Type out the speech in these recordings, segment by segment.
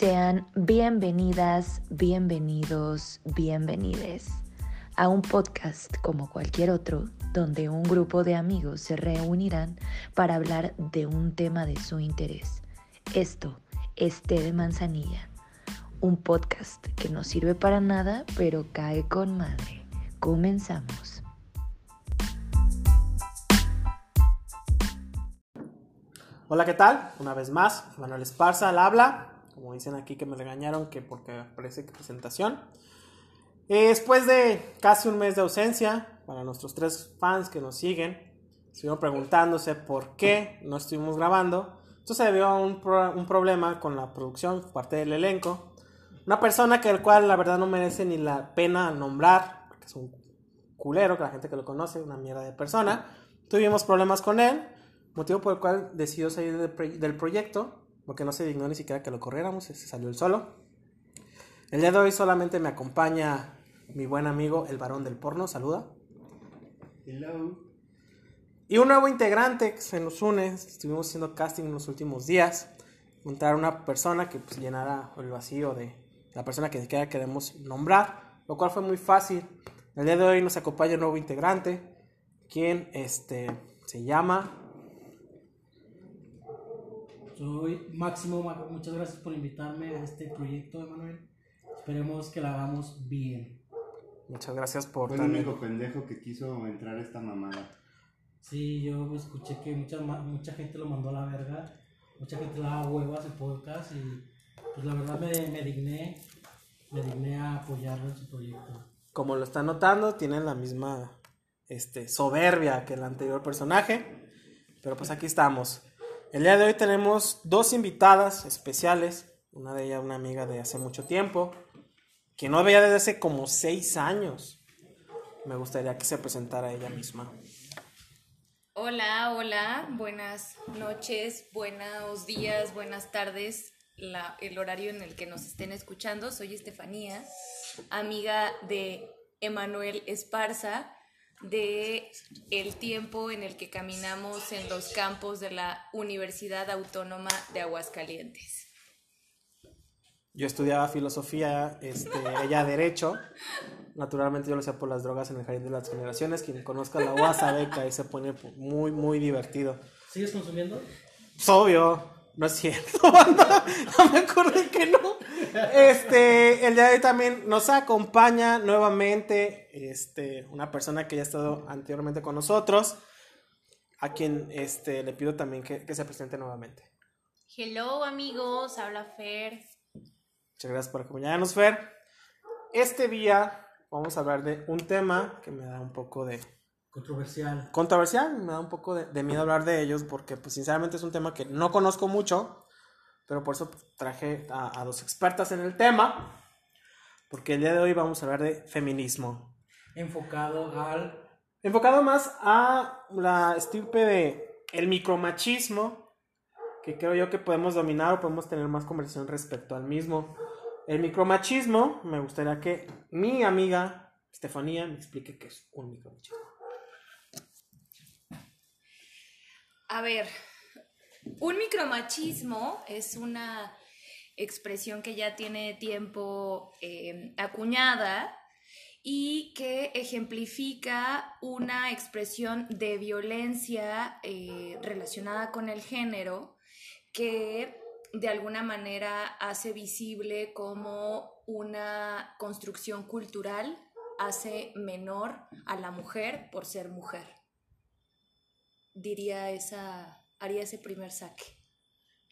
Sean bienvenidas, bienvenidos, bienvenides a un podcast como cualquier otro, donde un grupo de amigos se reunirán para hablar de un tema de su interés. Esto es Té de Manzanilla, un podcast que no sirve para nada, pero cae con madre. Comenzamos. Hola, ¿qué tal? Una vez más, Manuel Esparza al habla. Como dicen aquí que me regañaron que porque parece que presentación. Eh, después de casi un mes de ausencia, para nuestros tres fans que nos siguen, estuvieron preguntándose por qué no estuvimos grabando. Esto se debió a un, un problema con la producción, parte del elenco. Una persona que el cual la verdad no merece ni la pena nombrar, porque es un culero, que la gente que lo conoce, una mierda de persona. Tuvimos problemas con él, motivo por el cual decidió salir del proyecto porque no se dignó ni siquiera que lo corriéramos, se salió el solo. El día de hoy solamente me acompaña mi buen amigo, el varón del porno, saluda. Hello. Y un nuevo integrante que se nos une, estuvimos haciendo casting en los últimos días, encontrar una persona que pues, llenara el vacío de la persona que siquiera queremos nombrar, lo cual fue muy fácil. El día de hoy nos acompaña un nuevo integrante, quien este, se llama soy Máximo, muchas gracias por invitarme a este proyecto, Emanuel. Esperemos que lo hagamos bien. Muchas gracias por... Fue el único pendejo que quiso entrar a esta mamada. Sí, yo escuché que mucha, mucha gente lo mandó a la verga. Mucha gente le daba huevas el podcast y pues la verdad me, me digné, me digné a apoyarlo en su proyecto. Como lo están notando, tienen la misma este, soberbia que el anterior personaje. Pero pues aquí estamos. El día de hoy tenemos dos invitadas especiales. Una de ellas, una amiga de hace mucho tiempo, que no veía desde hace como seis años. Me gustaría que se presentara ella misma. Hola, hola, buenas noches, buenos días, buenas tardes, el horario en el que nos estén escuchando. Soy Estefanía, amiga de Emanuel Esparza de el tiempo en el que caminamos en los campos de la Universidad Autónoma de Aguascalientes. Yo estudiaba filosofía, este, ella derecho. Naturalmente yo lo sé por las drogas en el jardín de las generaciones. Quien conozca la UAS sabe que ahí se pone muy, muy divertido. ¿Sigues consumiendo? Es obvio. No es cierto, no me acuerdo que no. Este, el día de hoy también nos acompaña nuevamente este, una persona que ya ha estado anteriormente con nosotros, a quien este, le pido también que, que se presente nuevamente. Hello amigos, habla Fer. Muchas gracias por acompañarnos, Fer. Este día vamos a hablar de un tema que me da un poco de, Controversial. Controversial, me da un poco de, miedo hablar de ellos porque pues sinceramente es un tema que no conozco mucho, pero por eso traje a, dos expertas en el tema, porque el día de hoy vamos a hablar de feminismo. Enfocado al... Enfocado más a la estirpe de el micromachismo, que creo yo que podemos dominar o podemos tener más conversación respecto al mismo. El micromachismo, me gustaría que mi amiga Estefanía me explique qué es un micromachismo. A ver, un micromachismo es una expresión que ya tiene tiempo eh, acuñada y que ejemplifica una expresión de violencia eh, relacionada con el género que de alguna manera hace visible como una construcción cultural hace menor a la mujer por ser mujer. Diría esa, haría ese primer saque.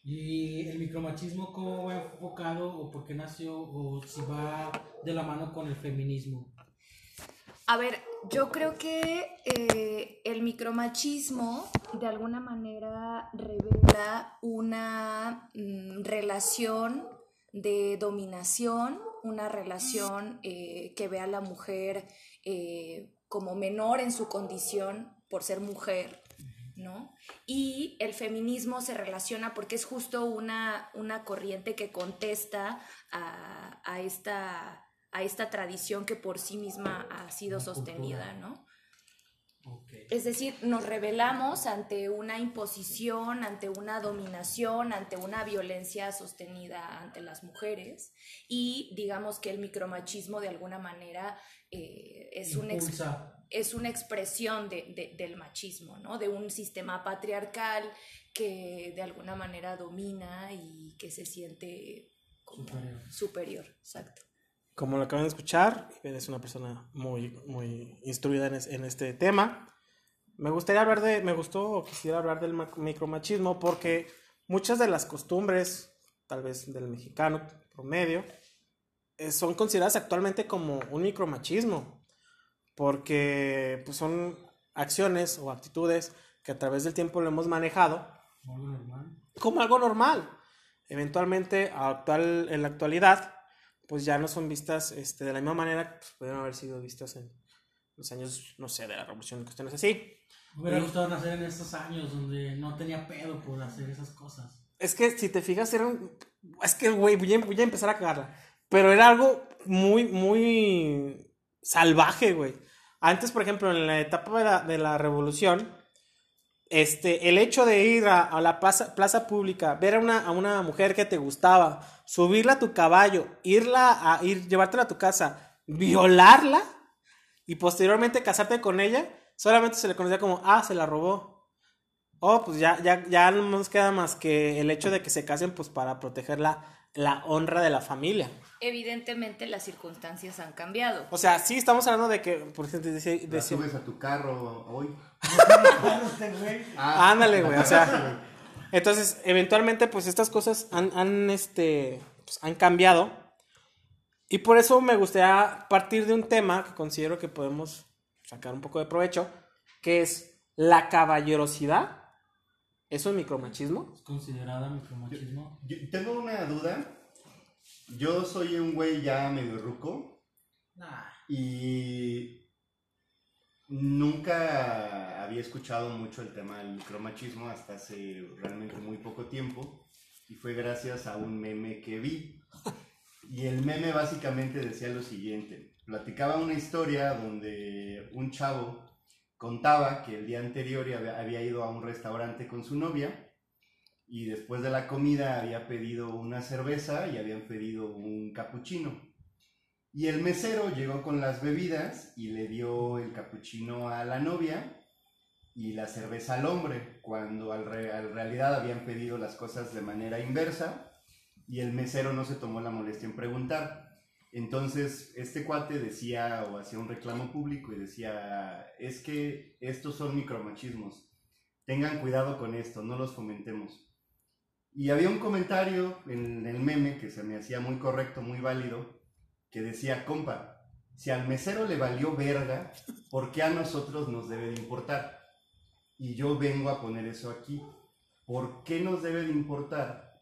¿Y el micromachismo cómo va enfocado o por qué nació o si va de la mano con el feminismo? A ver, yo creo que eh, el micromachismo de alguna manera revela una mm, relación de dominación, una relación eh, que ve a la mujer eh, como menor en su condición por ser mujer, ¿no? Y el feminismo se relaciona porque es justo una, una corriente que contesta a, esta, a esta tradición que por sí misma ha sido sostenida, ¿no? Es decir, nos rebelamos ante una imposición, ante una dominación, ante una violencia sostenida ante las mujeres y digamos que el micromachismo de alguna manera eh, es, un ex- Impulsa. es una expresión de- de- del machismo, ¿no? De un sistema patriarcal que de alguna manera domina y que se siente Superior. superior, exacto. Como lo acaban de escuchar, Ivette es una persona muy, muy instruida en, es- en este tema. Me gustaría hablar de, me gustó o quisiera hablar del ma- micromachismo porque muchas de las costumbres, tal vez del mexicano promedio, eh, son consideradas actualmente como un micromachismo. Porque pues, son acciones o actitudes que a través del tiempo lo hemos manejado como algo normal. Eventualmente, actual, en la actualidad, pues ya no son vistas este, de la misma manera que pues, pudieron haber sido vistas en los años, no sé, de la revolución, cuestiones así. Me hubiera gustado nacer en estos años donde no tenía pedo por hacer esas cosas. Es que si te fijas, era un- Es que, güey, voy a, voy a empezar a cagarla. Pero era algo muy, muy salvaje, güey. Antes, por ejemplo, en la etapa de la, de la revolución, este, el hecho de ir a, a la plaza, plaza pública, ver a una, a una mujer que te gustaba, subirla a tu caballo, irla a ir, llevártela a tu casa, violarla y posteriormente casarte con ella, solamente se le conocía como, ah, se la robó. Oh, pues ya, ya, ya no nos queda más que el hecho de que se casen, pues para proteger la, la honra de la familia. Evidentemente las circunstancias han cambiado. O sea, sí estamos hablando de que, por ejemplo, subes a tu carro hoy. Ándale, güey, o sea. Entonces, eventualmente, pues estas cosas han, han, este, pues, han cambiado. Y por eso me gustaría partir de un tema que considero que podemos sacar un poco de provecho, que es la caballerosidad. ¿Es un micromachismo? Es considerada micromachismo. Yo tengo una duda. Yo soy un güey ya medio ruco Nah. y nunca había escuchado mucho el tema del micromachismo hasta hace realmente muy poco tiempo y fue gracias a un meme que vi. Y el meme básicamente decía lo siguiente. Platicaba una historia donde un chavo contaba que el día anterior había, ido a un restaurante con su novia y después de la comida había pedido una cerveza y habían pedido un capuchino. Y el mesero llegó con las bebidas y le dio el capuchino a la novia y la cerveza al hombre, cuando al re- al realidad habían pedido las cosas de manera inversa y el mesero no se tomó la molestia en preguntar. Entonces, este cuate decía o hacía un reclamo público y decía, es que estos son micromachismos, tengan cuidado con esto, no los fomentemos. Y había un comentario en el meme que se me hacía muy correcto, muy válido, que decía, compa, si al mesero le valió verga, ¿por qué a nosotros nos debe de importar? Y yo vengo a poner eso aquí. ¿Por qué nos debe de importar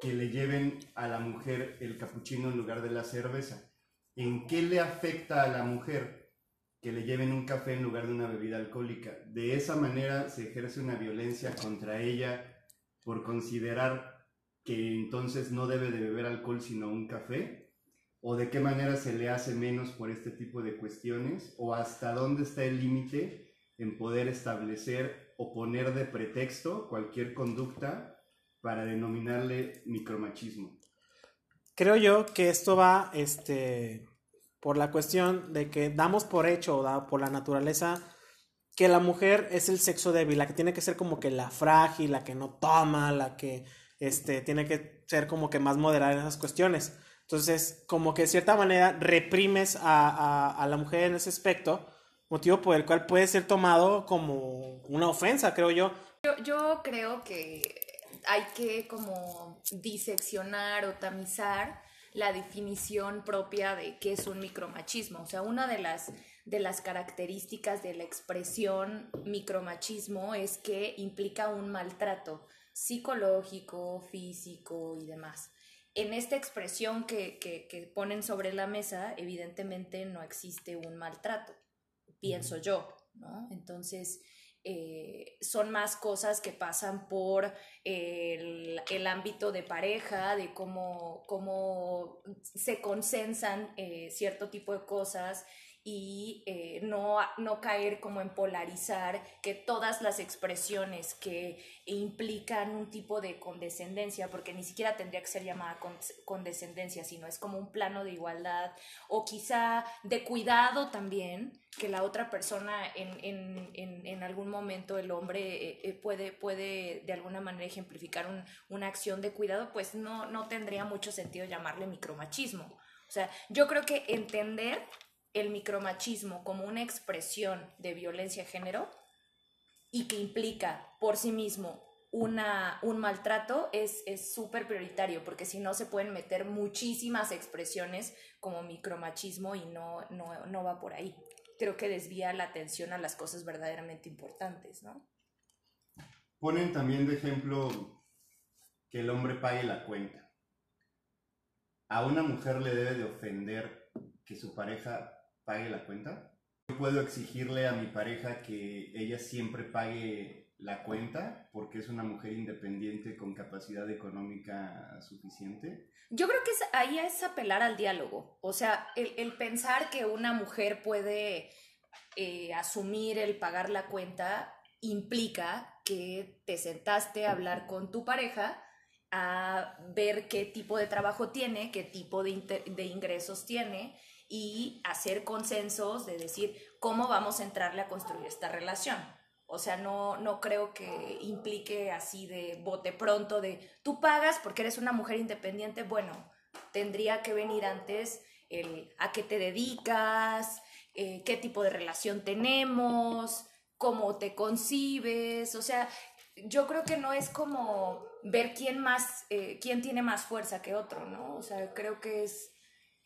que le lleven a la mujer el capuchino en lugar de la cerveza? ¿En qué le afecta a la mujer que le lleven un café en lugar de una bebida alcohólica? De esa manera se ejerce una violencia contra ella por considerar que entonces no debe de beber alcohol sino un café? ¿O de qué manera se le hace menos por este tipo de cuestiones? ¿O hasta dónde está el límite en poder establecer o poner de pretexto cualquier conducta para denominarle micromachismo? Creo yo que esto va, este, por la cuestión de que damos por hecho, o por la naturaleza, que la mujer es el sexo débil, la que tiene que ser como que la frágil, la que no toma, la que, este, tiene que ser como que más moderada en esas cuestiones. Entonces, como que de cierta manera reprimes a, a- a la mujer en ese aspecto, motivo por el cual puede ser tomado como una ofensa, creo yo. Yo, yo creo que hay que como diseccionar o tamizar la definición propia de qué es un micromachismo. O sea, una de las, de las características de la expresión micromachismo es que implica un maltrato psicológico, físico y demás. En esta expresión que, que, que ponen sobre la mesa, evidentemente no existe un maltrato, pienso yo, ¿no? Entonces, eh, son más cosas que pasan por el, el ámbito de pareja, de cómo, cómo se consensan eh, cierto tipo de cosas y eh, no, no caer como en polarizar que todas las expresiones que implican un tipo de condescendencia, porque ni siquiera tendría que ser llamada condescendencia, sino es como un plano de igualdad o quizá de cuidado también, que la otra persona en, algún momento el hombre eh, eh, puede, puede de alguna manera ejemplificar una acción de cuidado, pues no, no tendría mucho sentido llamarle micromachismo. O sea, yo creo que entender el micromachismo como una expresión de violencia de género y que implica por sí mismo una, un maltrato es súper prioritario, porque si no se pueden meter muchísimas expresiones como micromachismo y no, no, no va por ahí. Creo que desvía la atención a las cosas verdaderamente importantes, ¿no? Ponen también de ejemplo que el hombre pague la cuenta. A una mujer le debe de ofender que su pareja pague la cuenta. Yo puedo exigirle a mi pareja que ella siempre pague la cuenta porque es una mujer independiente con capacidad económica suficiente. Yo creo que ahí es apelar al diálogo. O sea, el, pensar que una mujer puede eh, asumir el pagar la cuenta implica que te sentaste a hablar con tu pareja a ver qué tipo de trabajo tiene, qué tipo de, de ingresos tiene y hacer consensos de decir cómo vamos a entrarle a construir esta relación. O sea, no, no creo que implique así de bote pronto de tú pagas porque eres una mujer independiente. Bueno, tendría que venir antes el a qué te dedicas, eh, qué tipo de relación tenemos, cómo te concibes. O sea, yo creo que no es como ver quién más, eh, quién tiene más fuerza que otro, ¿no? O sea, creo que es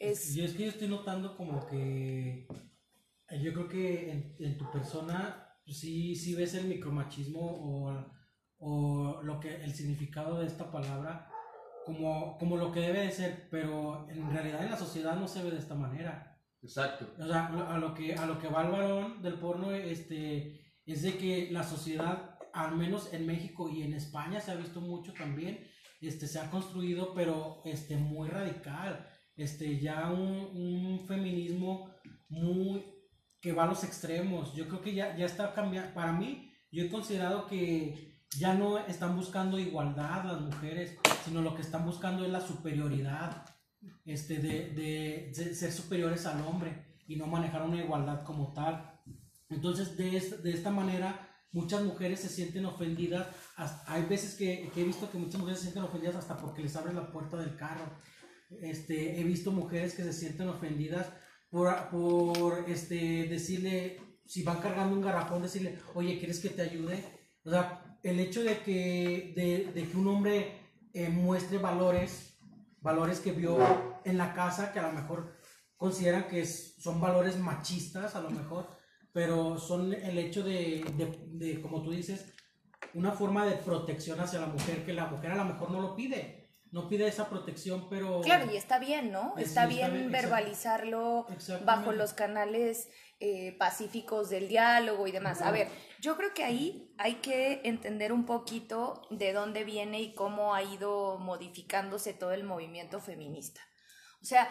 es... Y es que yo estoy notando como que yo creo que en, tu persona pues sí, sí ves el micromachismo o, o, lo que, el significado de esta palabra como, como lo que debe de ser, pero en realidad en la sociedad no se ve de esta manera. Exacto. O sea, a lo que, a lo que va el varón del porno este, es de que la sociedad, al menos en México y en España se ha visto mucho también, este, se ha construido, pero este, muy radical este, ya un, feminismo muy que va a los extremos. Yo creo que ya, ya está cambiando. Para mí, yo he considerado que ya no están buscando igualdad las mujeres, sino lo que están buscando es la superioridad, este, de, ser superiores al hombre y no manejar una igualdad como tal. Entonces, de, esta, manera, muchas mujeres se sienten ofendidas. hay veces que, que, he visto que muchas mujeres se sienten ofendidas hasta porque les abren la puerta del carro este, he visto mujeres que se sienten ofendidas por, por este, decirle, si van cargando un garrafón, decirle, oye, ¿quieres que te ayude? O sea, el hecho de que, de, de que un hombre eh, muestre valores, valores que vio en la casa, que a lo mejor consideran que son valores machistas, a lo mejor, pero son el hecho de, de, de, como tú dices, una forma de protección hacia la mujer, que la mujer a lo mejor no lo pide no pide esa protección, pero... Claro, y está bien, ¿no? está, bien verbalizarlo bajo los canales eh, pacíficos del diálogo y demás. A ver, yo creo que ahí hay que entender un poquito de dónde viene y cómo ha ido modificándose todo el movimiento feminista. O sea,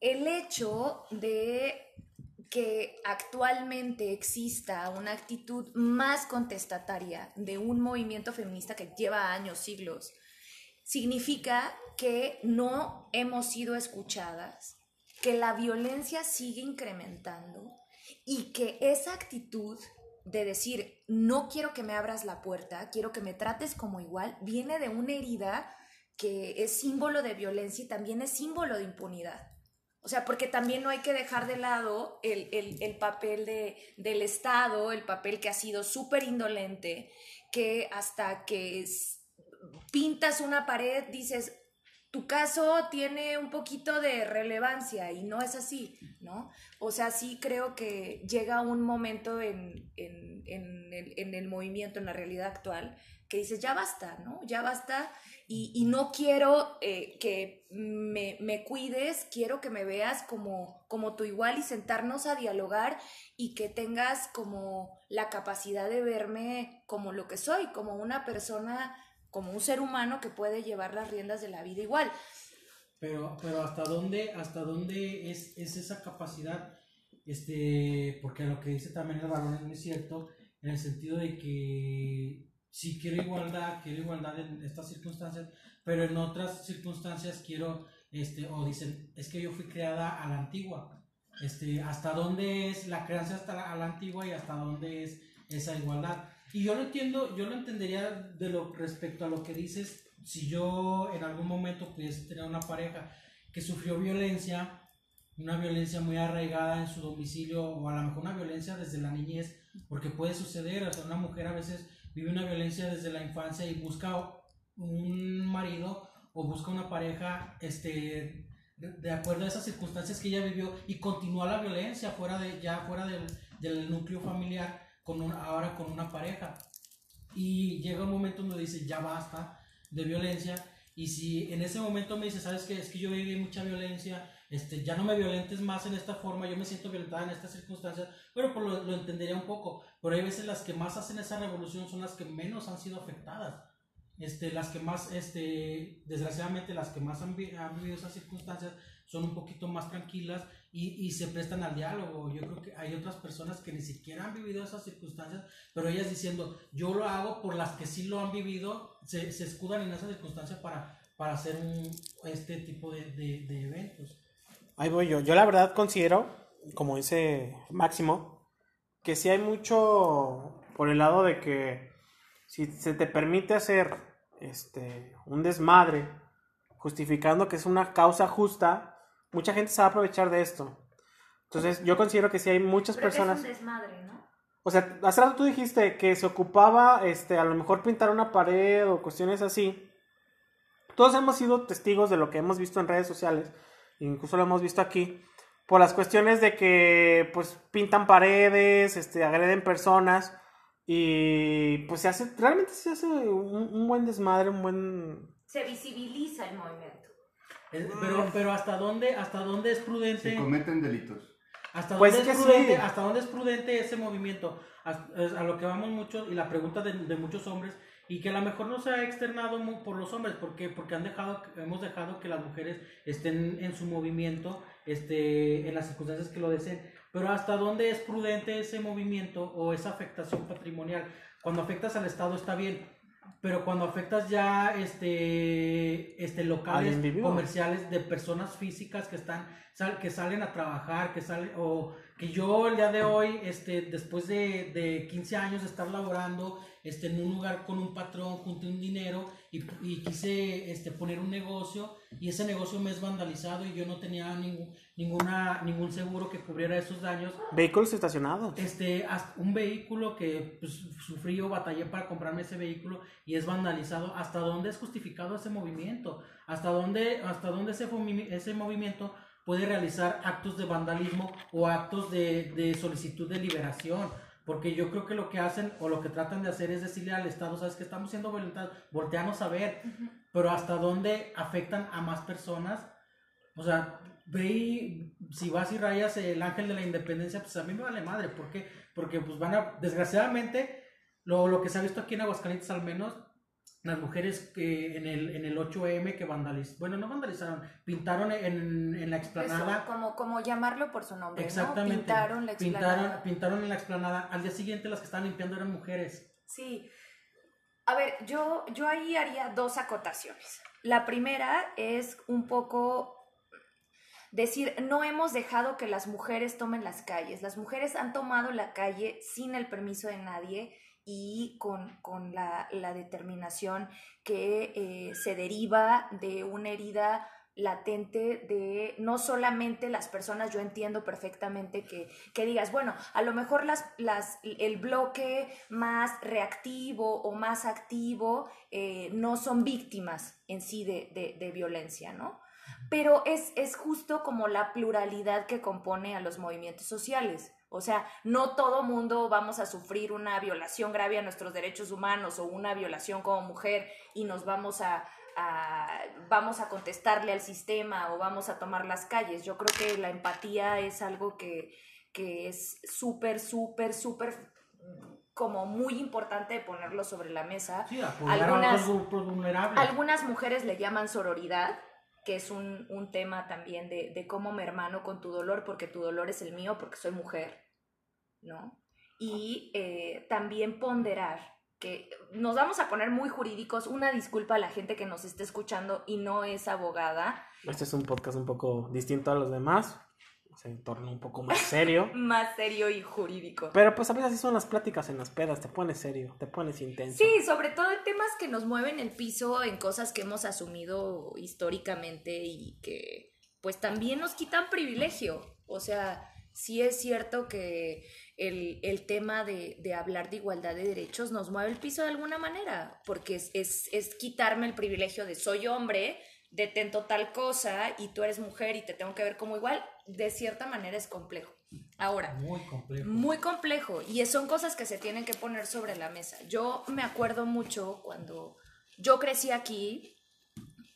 el hecho de que actualmente exista una actitud más contestataria de un movimiento feminista que lleva años, siglos, significa que no hemos sido escuchadas, que la violencia sigue incrementando y que esa actitud de decir, no quiero que me abras la puerta, quiero que me trates como igual, viene de una herida que es símbolo de violencia y también es símbolo de impunidad. O sea, porque también no hay que dejar de lado el, papel de, del Estado, el papel que ha sido súper indolente, que hasta que pintas una pared, dices, tu caso tiene un poquito de relevancia y no es así, ¿no? O sea, sí creo que llega un momento en, el, movimiento, en la realidad actual, que dices, ya basta, ¿no? Ya basta y, no quiero eh, que me, cuides, quiero que me veas como, como tu igual y sentarnos a dialogar y que tengas como la capacidad de verme como lo que soy, como una persona como un ser humano que puede llevar las riendas de la vida igual. Pero, pero hasta dónde, hasta dónde es, esa capacidad este, porque lo que dice también el varón es muy cierto, en el sentido de que sí quiero igualdad, quiero igualdad en estas circunstancias, pero en otras circunstancias quiero, este, o dicen, es que yo fui creada a la antigua, este, hasta dónde es la crianza hasta la, a la antigua y hasta dónde es esa igualdad. Y yo lo entiendo, yo lo entendería de lo respecto a lo que dices, si yo en algún momento pudiese tener una pareja que sufrió violencia, una violencia muy arraigada en su domicilio o a lo mejor una violencia desde la niñez, porque puede suceder, sea, una mujer a veces vive una violencia desde la infancia y busca un marido o busca una pareja este de acuerdo a esas circunstancias que ella vivió y continúa la violencia fuera de ya fuera del, del núcleo familiar con ahora con una pareja. Y llega un momento donde dice ya basta de violencia y si en ese momento me dice sabes que es que yo viví mucha violencia este, ya no me violentes más en esta forma, yo me siento violentada en estas circunstancias, bueno, pues lo, lo, entendería un poco, pero hay veces las que más hacen esa revolución son las que menos han sido afectadas. Este, las que más, este, desgraciadamente, las que más han, han vivido esas circunstancias son un poquito más tranquilas y, y, se prestan al diálogo. Yo creo que hay otras personas que ni siquiera han vivido esas circunstancias, pero ellas diciendo, yo lo hago por las que sí lo han vivido, se, se escudan en esa circunstancia para, para hacer un, este tipo de, de, de eventos. Ahí voy yo. Yo la verdad considero, como dice Máximo, que si hay mucho por el lado de que si se te permite hacer este un desmadre justificando que es una causa justa, mucha gente se va a aprovechar de esto. Entonces, yo considero que si hay muchas Pero personas Es un desmadre, ¿no? o sea, hace rato tú dijiste que se ocupaba este a lo mejor pintar una pared o cuestiones así. Todos hemos sido testigos de lo que hemos visto en redes sociales incluso lo hemos visto aquí, por las cuestiones de que pues pintan paredes, este, agreden personas y pues se hace, realmente se hace un, un buen desmadre, un buen... Se visibiliza el movimiento. Es- pero, pero hasta dónde, hasta dónde es prudente. Se cometen delitos. ¿Hasta Pues dónde, es es que prudente, sí. ¿Hasta dónde es prudente ese movimiento? A, a lo que vamos mucho, y la pregunta de, de muchos hombres, y que a lo mejor no se ha externado mu- por los hombres, porque porque han dejado, hemos dejado que las mujeres estén en su movimiento, este, en las circunstancias que lo deseen. Pero ¿hasta dónde es prudente ese movimiento o esa afectación patrimonial? Cuando afectas al Estado está bien, pero cuando afectas ya este, este Al locales comerciales de personas físicas que están sal- que salen a trabajar, que salen o que yo el día de hoy este después de, de 15 años de estar laborando este en un lugar con un patrón, junté un dinero y, y quise este poner un negocio y ese negocio me es vandalizado y yo no tenía ningún ninguna ningún seguro que cubriera esos daños Vehículos estacionados. este, hasta un vehículo que pues, sufrí o batallé para comprarme ese vehículo y es vandalizado, ¿hasta dónde es justificado ese movimiento? ¿Hasta dónde, hasta dónde ese, ese movimiento puede realizar actos de vandalismo o actos de, de solicitud de liberación? Porque yo creo que lo que hacen o lo que tratan de hacer es decirle al Estado, sabes que estamos siendo violentados, volteanos a ver, pero hasta dónde afectan a más personas o sea, ve y si vas y rayas el ángel de la independencia, pues a mí me vale madre. ¿Por qué? Porque pues van a, desgraciadamente, lo, lo que se ha visto aquí en Aguascalientes al menos, las mujeres que en el, en el 8M que vandalizaron, bueno, no vandalizaron, pintaron en, en la explanada. Eso, como, como llamarlo por su nombre, Exactamente. ¿no? Pintaron la explanada. Pintaron, pintaron en la explanada. Al día siguiente las que estaban limpiando eran mujeres. Sí. A ver, yo, yo ahí haría dos acotaciones. La primera es un poco decir, no hemos dejado que las mujeres tomen las calles. Las mujeres han tomado la calle sin el permiso de nadie y con, con la, la determinación que eh, se deriva de una herida latente de no solamente las personas, yo entiendo perfectamente que, que digas, bueno, a lo mejor las, las, el bloque más reactivo o más activo eh, no son víctimas en sí de, de, de violencia, ¿no? Pero es, es justo como la pluralidad que compone a los movimientos sociales. O sea, no todo mundo vamos a sufrir una violación grave a nuestros derechos humanos o una violación como mujer y nos vamos a, a, vamos a contestarle al sistema o vamos a tomar las calles. Yo creo que la empatía es algo que, que es súper, súper, súper como muy importante de ponerlo sobre la mesa. Sí, a Algunas- vulnerables. Algunas mujeres le llaman sororidad, que es un, un tema también de, de cómo me hermano con tu dolor, porque tu dolor es el mío, porque soy mujer, ¿no? Y eh, también ponderar que nos vamos a poner muy jurídicos. Una disculpa a la gente que nos esté escuchando y no es abogada. Este es un podcast un poco distinto a los demás. Se torna un poco más serio. Más serio y jurídico. Pero pues a veces así son las pláticas en las pedas. Te pones serio, te pones intenso. Sí, sobre todo en temas que nos mueven el piso, en cosas que hemos asumido históricamente y que pues también nos quitan privilegio. O sea, sí es cierto que el, el tema de, de hablar de igualdad de derechos nos mueve el piso de alguna manera, porque es, es, es quitarme el privilegio de soy hombre, detento tal cosa y tú eres mujer y te tengo que ver como igual, de cierta manera es complejo. Ahora, Muy complejo. muy complejo y son cosas que se tienen que poner sobre la mesa. Yo me acuerdo mucho cuando yo crecí aquí,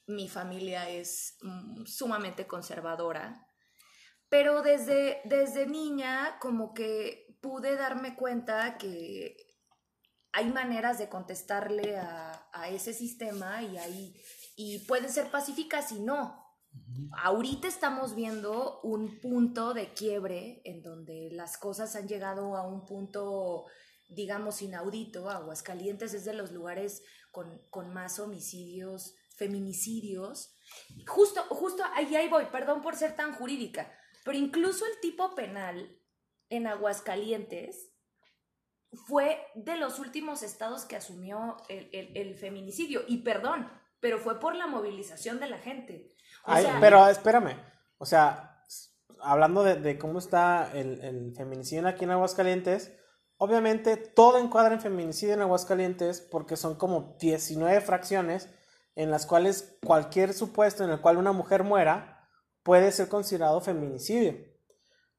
mi familia es mm, sumamente conservadora, pero desde, desde niña como que pude darme cuenta que hay maneras de contestarle a, a ese sistema y, hay, y pueden ser pacíficas y no. Ahorita estamos viendo un punto de quiebre en donde las cosas han llegado a un punto, digamos, inaudito. Aguascalientes es de los lugares con, con más homicidios, feminicidios. Justo, justo ahí, ahí voy, perdón por ser tan jurídica, pero incluso el tipo penal en Aguascalientes fue de los últimos estados que asumió el, el- el feminicidio. Y perdón, pero fue por la movilización de la gente. O Ay, sea, pero espérame, o sea, hablando de, de cómo está el, el feminicidio aquí en Aguascalientes, obviamente todo encuadra en feminicidio en Aguascalientes porque son como 19 fracciones en las cuales cualquier supuesto en el cual una mujer muera puede ser considerado feminicidio.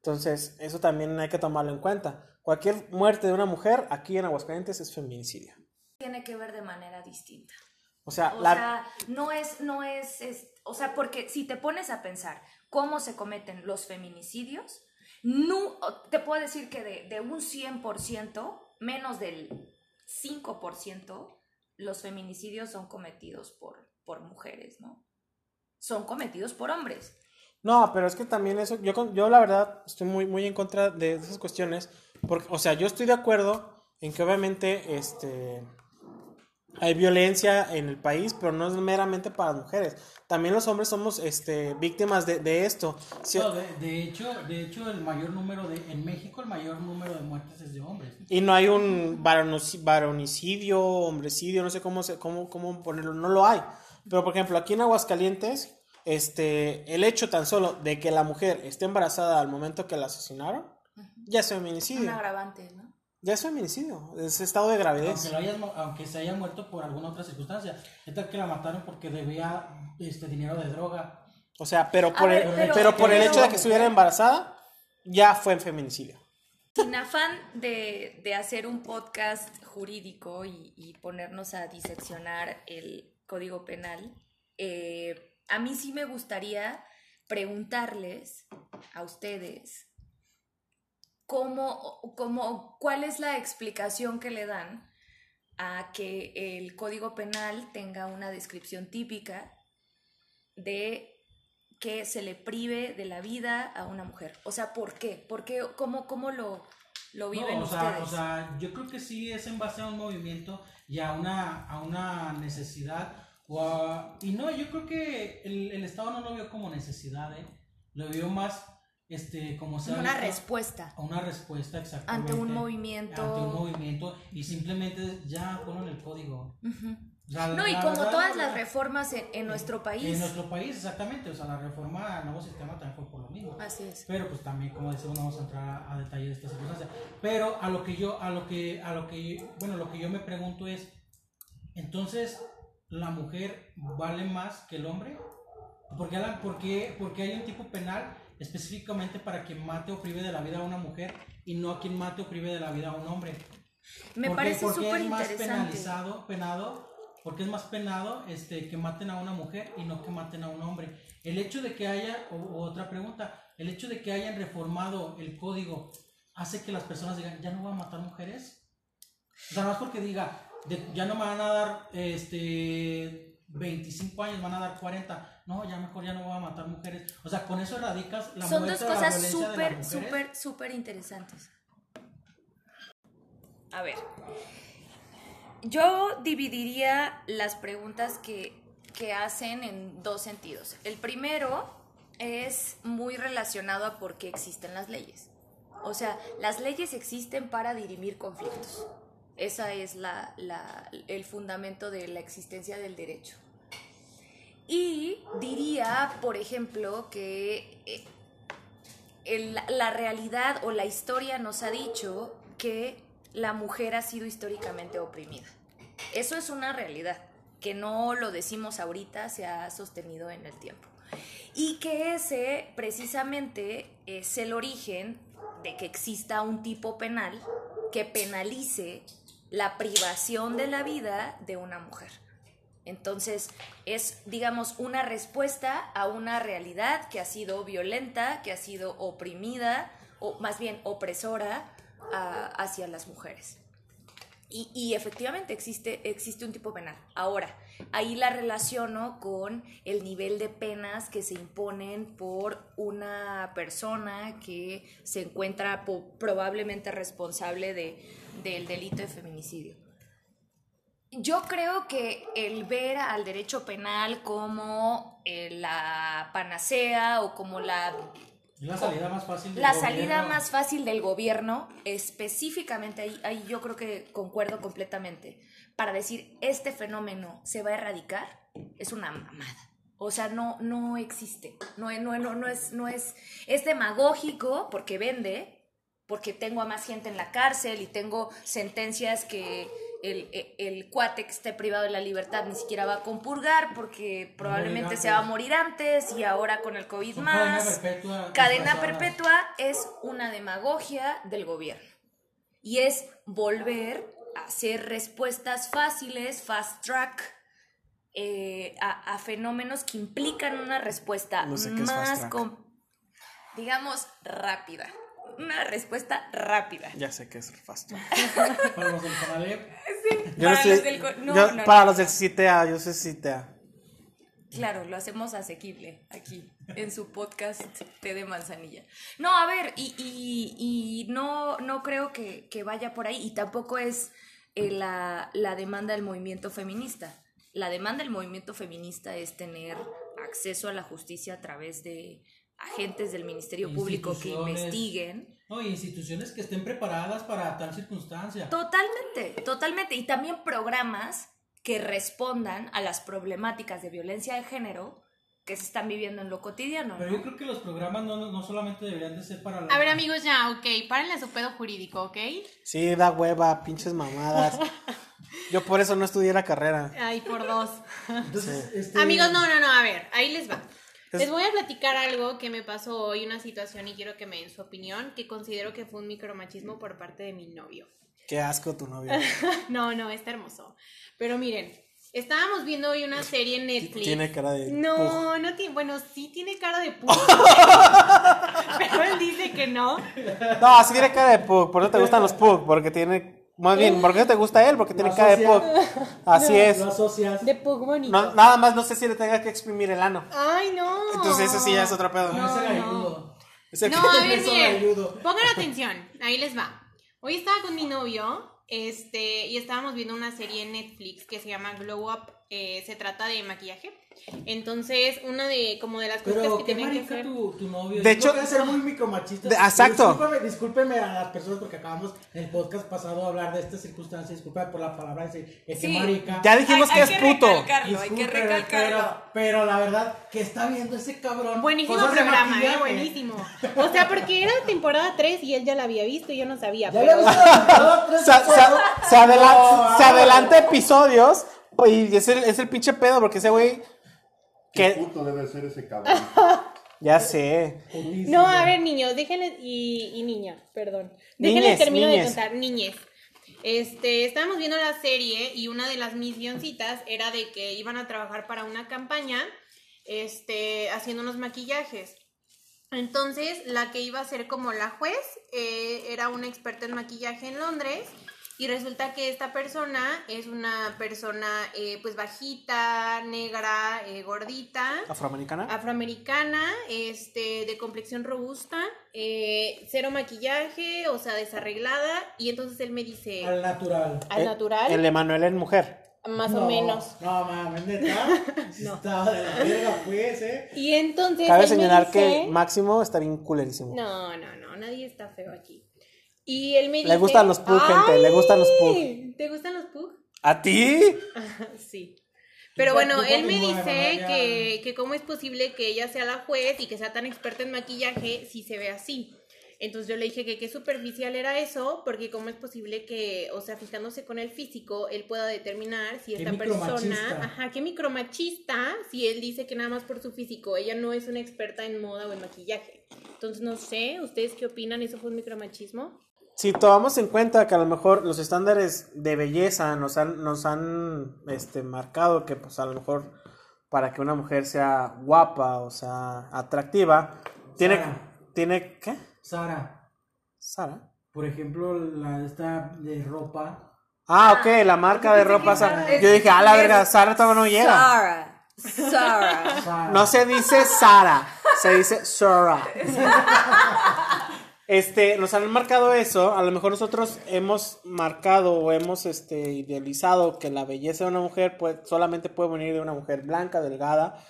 Entonces, eso también hay que tomarlo en cuenta. Cualquier muerte de una mujer aquí en Aguascalientes es feminicidio. tiene que ver de manera distinta. O sea, O la, sea, no es, no es, es- o sea, porque si te pones a pensar cómo se cometen los feminicidios, no, te puedo decir que de, de un 100%, menos del 5%, los feminicidios son cometidos por, por mujeres, ¿no? Son cometidos por hombres. No, pero es que también eso, yo, yo la verdad estoy muy, muy en contra de esas cuestiones, porque, o sea, yo estoy de acuerdo en que obviamente, este, hay violencia en el país, pero no es meramente para mujeres. También los hombres somos, este, víctimas de, de esto. Si- No, de, de hecho, de hecho, el mayor número de, en México, el mayor número de muertes es de hombres. y no hay un varonicidio, hombrecidio, no sé cómo, se, cómo, cómo ponerlo, no lo hay. Pero, por ejemplo, aquí en Aguascalientes, este, el hecho tan solo de que la mujer esté embarazada al momento que la asesinaron, ya es feminicidio. Un agravante, ¿no? Ya es feminicidio, es estado de gravidez. Aunque, lo hayas aunque se haya muerto por alguna otra circunstancia. Es tal que la mataron porque debía este dinero de droga. O sea, pero por, ver, el, pero- pero por el hecho de que estuviera embarazada, ya fue feminicidio. Sin afán de, de hacer un podcast jurídico y, y ponernos a diseccionar el código penal, eh, a mí sí me gustaría preguntarles a ustedes cómo, cómo, cuál es la explicación que le dan a que el código penal tenga una descripción típica de que se le prive de la vida a una mujer. O sea, ¿por qué? ¿Por qué? ¿Cómo, cómo lo, lo viven No, o sea, ustedes? o sea, yo creo que sí es en base a un movimiento y a una, a una necesidad. A- y no, yo creo que el, el Estado no lo vio como necesidad, ¿eh? lo vio más este, como se una respuesta a una respuesta exactamente. ante un movimiento. Ante un movimiento y simplemente ya ponlo en el código. Ujú. O sea, No, y la como verdad, todas la las reformas en, en nuestro país. En nuestro país, exactamente. O sea, la reforma al nuevo sistema también fue por lo mismo. Así es. Pero pues también, como decimos, no vamos a entrar a, a detalle de estas circunstancias. Pero a lo que yo, a lo que, a lo que, bueno, lo que yo me pregunto es, entonces, ¿la mujer vale más que el hombre? ¿Por qué, la- por qué- por qué hay un tipo penal específicamente para quien mate o prive de la vida a una mujer y no a quien mate o prive de la vida a un hombre? Me ¿Por qué- parece por qué súper es más interesante. penalizado, penado, porque es más penado este, que maten a una mujer y no que maten a un hombre. El hecho de que haya, o otra pregunta, el hecho de que hayan reformado el código hace que las personas digan, ya no voy a matar mujeres. O sea, no es porque diga, de- ya no me van a dar este 25 años van a dar 40. No, ya mejor ya no voy a matar mujeres. O sea, con eso erradicas la Son dos cosas súper, súper, súper interesantes. A ver, yo dividiría las preguntas que, que hacen en dos sentidos. El primero es muy relacionado a por qué existen las leyes. O sea, las leyes existen para dirimir conflictos. Ese es la- el fundamento de la existencia del derecho. Y diría, por ejemplo, que eh, la realidad o la historia nos ha dicho que la mujer ha sido históricamente oprimida. Eso es una realidad, que no lo decimos ahorita, se ha sostenido en el tiempo. Y que ese precisamente es el origen de que exista un tipo penal que penalice la privación de la vida de una mujer. Entonces, es, digamos, una respuesta a una realidad que ha sido violenta, que ha sido oprimida, o más bien opresora hacia las mujeres. Y, y efectivamente existe, existe un tipo penal. Ahora, ahí la relaciono con el nivel de penas que se imponen por una persona que se encuentra probablemente responsable de, del delito de feminicidio. Yo creo que el ver al derecho penal como eh, la panacea o como la la salida más fácil del la gobierno. salida más fácil del gobierno, específicamente, ahí, ahí yo creo que concuerdo completamente, para decir este fenómeno se va a erradicar, es una mamada. O sea, no, no existe. No, no, no, no es, no es, es demagógico porque vende, porque tengo a más gente en la cárcel y tengo sentencias que el, el, el cuate que esté privado de la libertad ni siquiera va a compurgar porque probablemente se va a morir antes y ahora con el COVID Son más. cadena perpetua. Cadena perpetua es una demagogia del gobierno y es volver a hacer respuestas fáciles, fast track, eh, a, a fenómenos que implican una respuesta No sé más, digamos, rápida. Una respuesta rápida. Ya sé que es fast. Para los del Conalep. Yo no Para sé- los del no, yo- no, para no. los del CITEA, yo sé CITEA. Claro, lo hacemos asequible aquí, en su podcast Té de Manzanilla. No, a ver, y, y- y no, no creo que, que vaya por ahí, y tampoco es eh, la, la demanda del movimiento feminista. La demanda del movimiento feminista es tener acceso a la justicia a través de agentes del Ministerio Público que investiguen. No, y instituciones que estén preparadas para tal circunstancia. Totalmente, totalmente. Y también programas que respondan a las problemáticas de violencia de género que se están viviendo en lo cotidiano. Pero ¿no? yo creo que los programas no, no solamente deberían de ser para la... A ver, amigos, ya, ok. Párenle su pedo jurídico, ¿ok? Sí, da hueva, pinches mamadas. Yo por eso no estudié la carrera. Ay, por dos. Entonces, este... Amigos, no, no, no, a ver, ahí les va. Es- Les voy a platicar algo que me pasó hoy, una situación, y quiero que me den su opinión, que considero que fue un micromachismo por parte de mi novio. Qué asco tu novio. No, no, está hermoso. Pero miren, estábamos viendo hoy una serie en Netflix. Tiene cara de. pug. No, no tiene, bueno, sí tiene cara de puto. pero él dice que no. No, sí tiene cara de pug. Por eso te gustan los pug. Porque tiene. Más bien, ¿por qué te gusta él? Porque tiene cara de pug. Así es. Lo asocias. De pug bonito. No, nada más no sé si le tenga que exprimir el ano. Ay, no. Entonces, eso sí ya es otro pedo. No, ese No. Ese No, a ver, miren, ayudo. pongan atención, ahí les va. Hoy estaba con mi novio, este, y estábamos viendo una serie en Netflix que se llama Glow Up, eh, se trata de maquillaje. Entonces, una de, como de las cosas Pero que qué tienen que hacer... tu, tu novio. De hecho- ser muy micromachista. De- exacto. Discúlpame, discúlpeme a las personas porque acabamos en el podcast pasado de hablar de esta circunstancia. Disculpa por la palabra ese, ese Sí. marica. Ya dijimos que es puto. recalcarlo, hay que recalcarlo. Pero, pero la verdad, que está viendo ese cabrón. Buenísimo programa, eh, buenísimo. O sea, porque era temporada 3 y él ya la había visto y yo no sabía. Ya pero- había visto la temporada tres Se, de se- adelanta episodios. Y es el, es el pinche pedo. Porque ese güey. ¿Qué Que. puto debe ser ese cabrón? Ya sé. No, a ver, niños, déjenle, y, y niña, perdón. Déjenle Niñes, termino niñes. de contar, niñez. Este, estábamos viendo la serie y una de las misioncitas era de que iban a trabajar para una campaña, este, haciendo unos maquillajes. Entonces, la que iba a ser como la juez eh, era una experta en maquillaje en Londres Y resulta que esta persona es una persona eh, pues bajita, negra, eh, gordita, ¿Afroamericana? afroamericana, este, de complexión robusta, eh, cero maquillaje, o sea, desarreglada. Y entonces él me dice, Al natural. al Eh, natural, El Emanuel en mujer. más No, o menos. No, mames, neta. No. Estaba de la verga, pues, ¿eh? Y entonces... Cabe señalar que Máximo está bien culerísimo. No, no, no, nadie está feo aquí. Y él me dice... Le gustan los pug, gente, le gustan los pug. ¿Te gustan los pug? ¿A ti? sí. Pero bueno, él me dice que, que cómo es posible que ella sea la juez y que sea tan experta en maquillaje si se ve así. Entonces yo le dije que qué superficial era eso, porque cómo es posible que, o sea, fijándose con el físico, él pueda determinar si esta persona, ajá, qué micromachista, si él dice que nada más por su físico, ella no es una experta en moda o en maquillaje. Entonces no sé, ¿ustedes qué opinan? ¿Eso fue un micromachismo? Si tomamos en cuenta que a lo mejor los estándares de belleza nos han, nos han este, marcado que pues a lo mejor para que una mujer sea guapa o sea atractiva, tiene, Sara. tiene, ¿qué? Sara, Sara. por ejemplo, la esta de ropa. Ah, ok, la marca de ropa Sara. Yo dije, ah, la verga, Sara todavía no llega. Sara. Sara. Sara. No se dice Sara, se dice Sara. Este, nos han marcado eso, a lo mejor nosotros hemos marcado o hemos este, idealizado que la belleza de una mujer pues, solamente puede venir de una mujer blanca, delgada,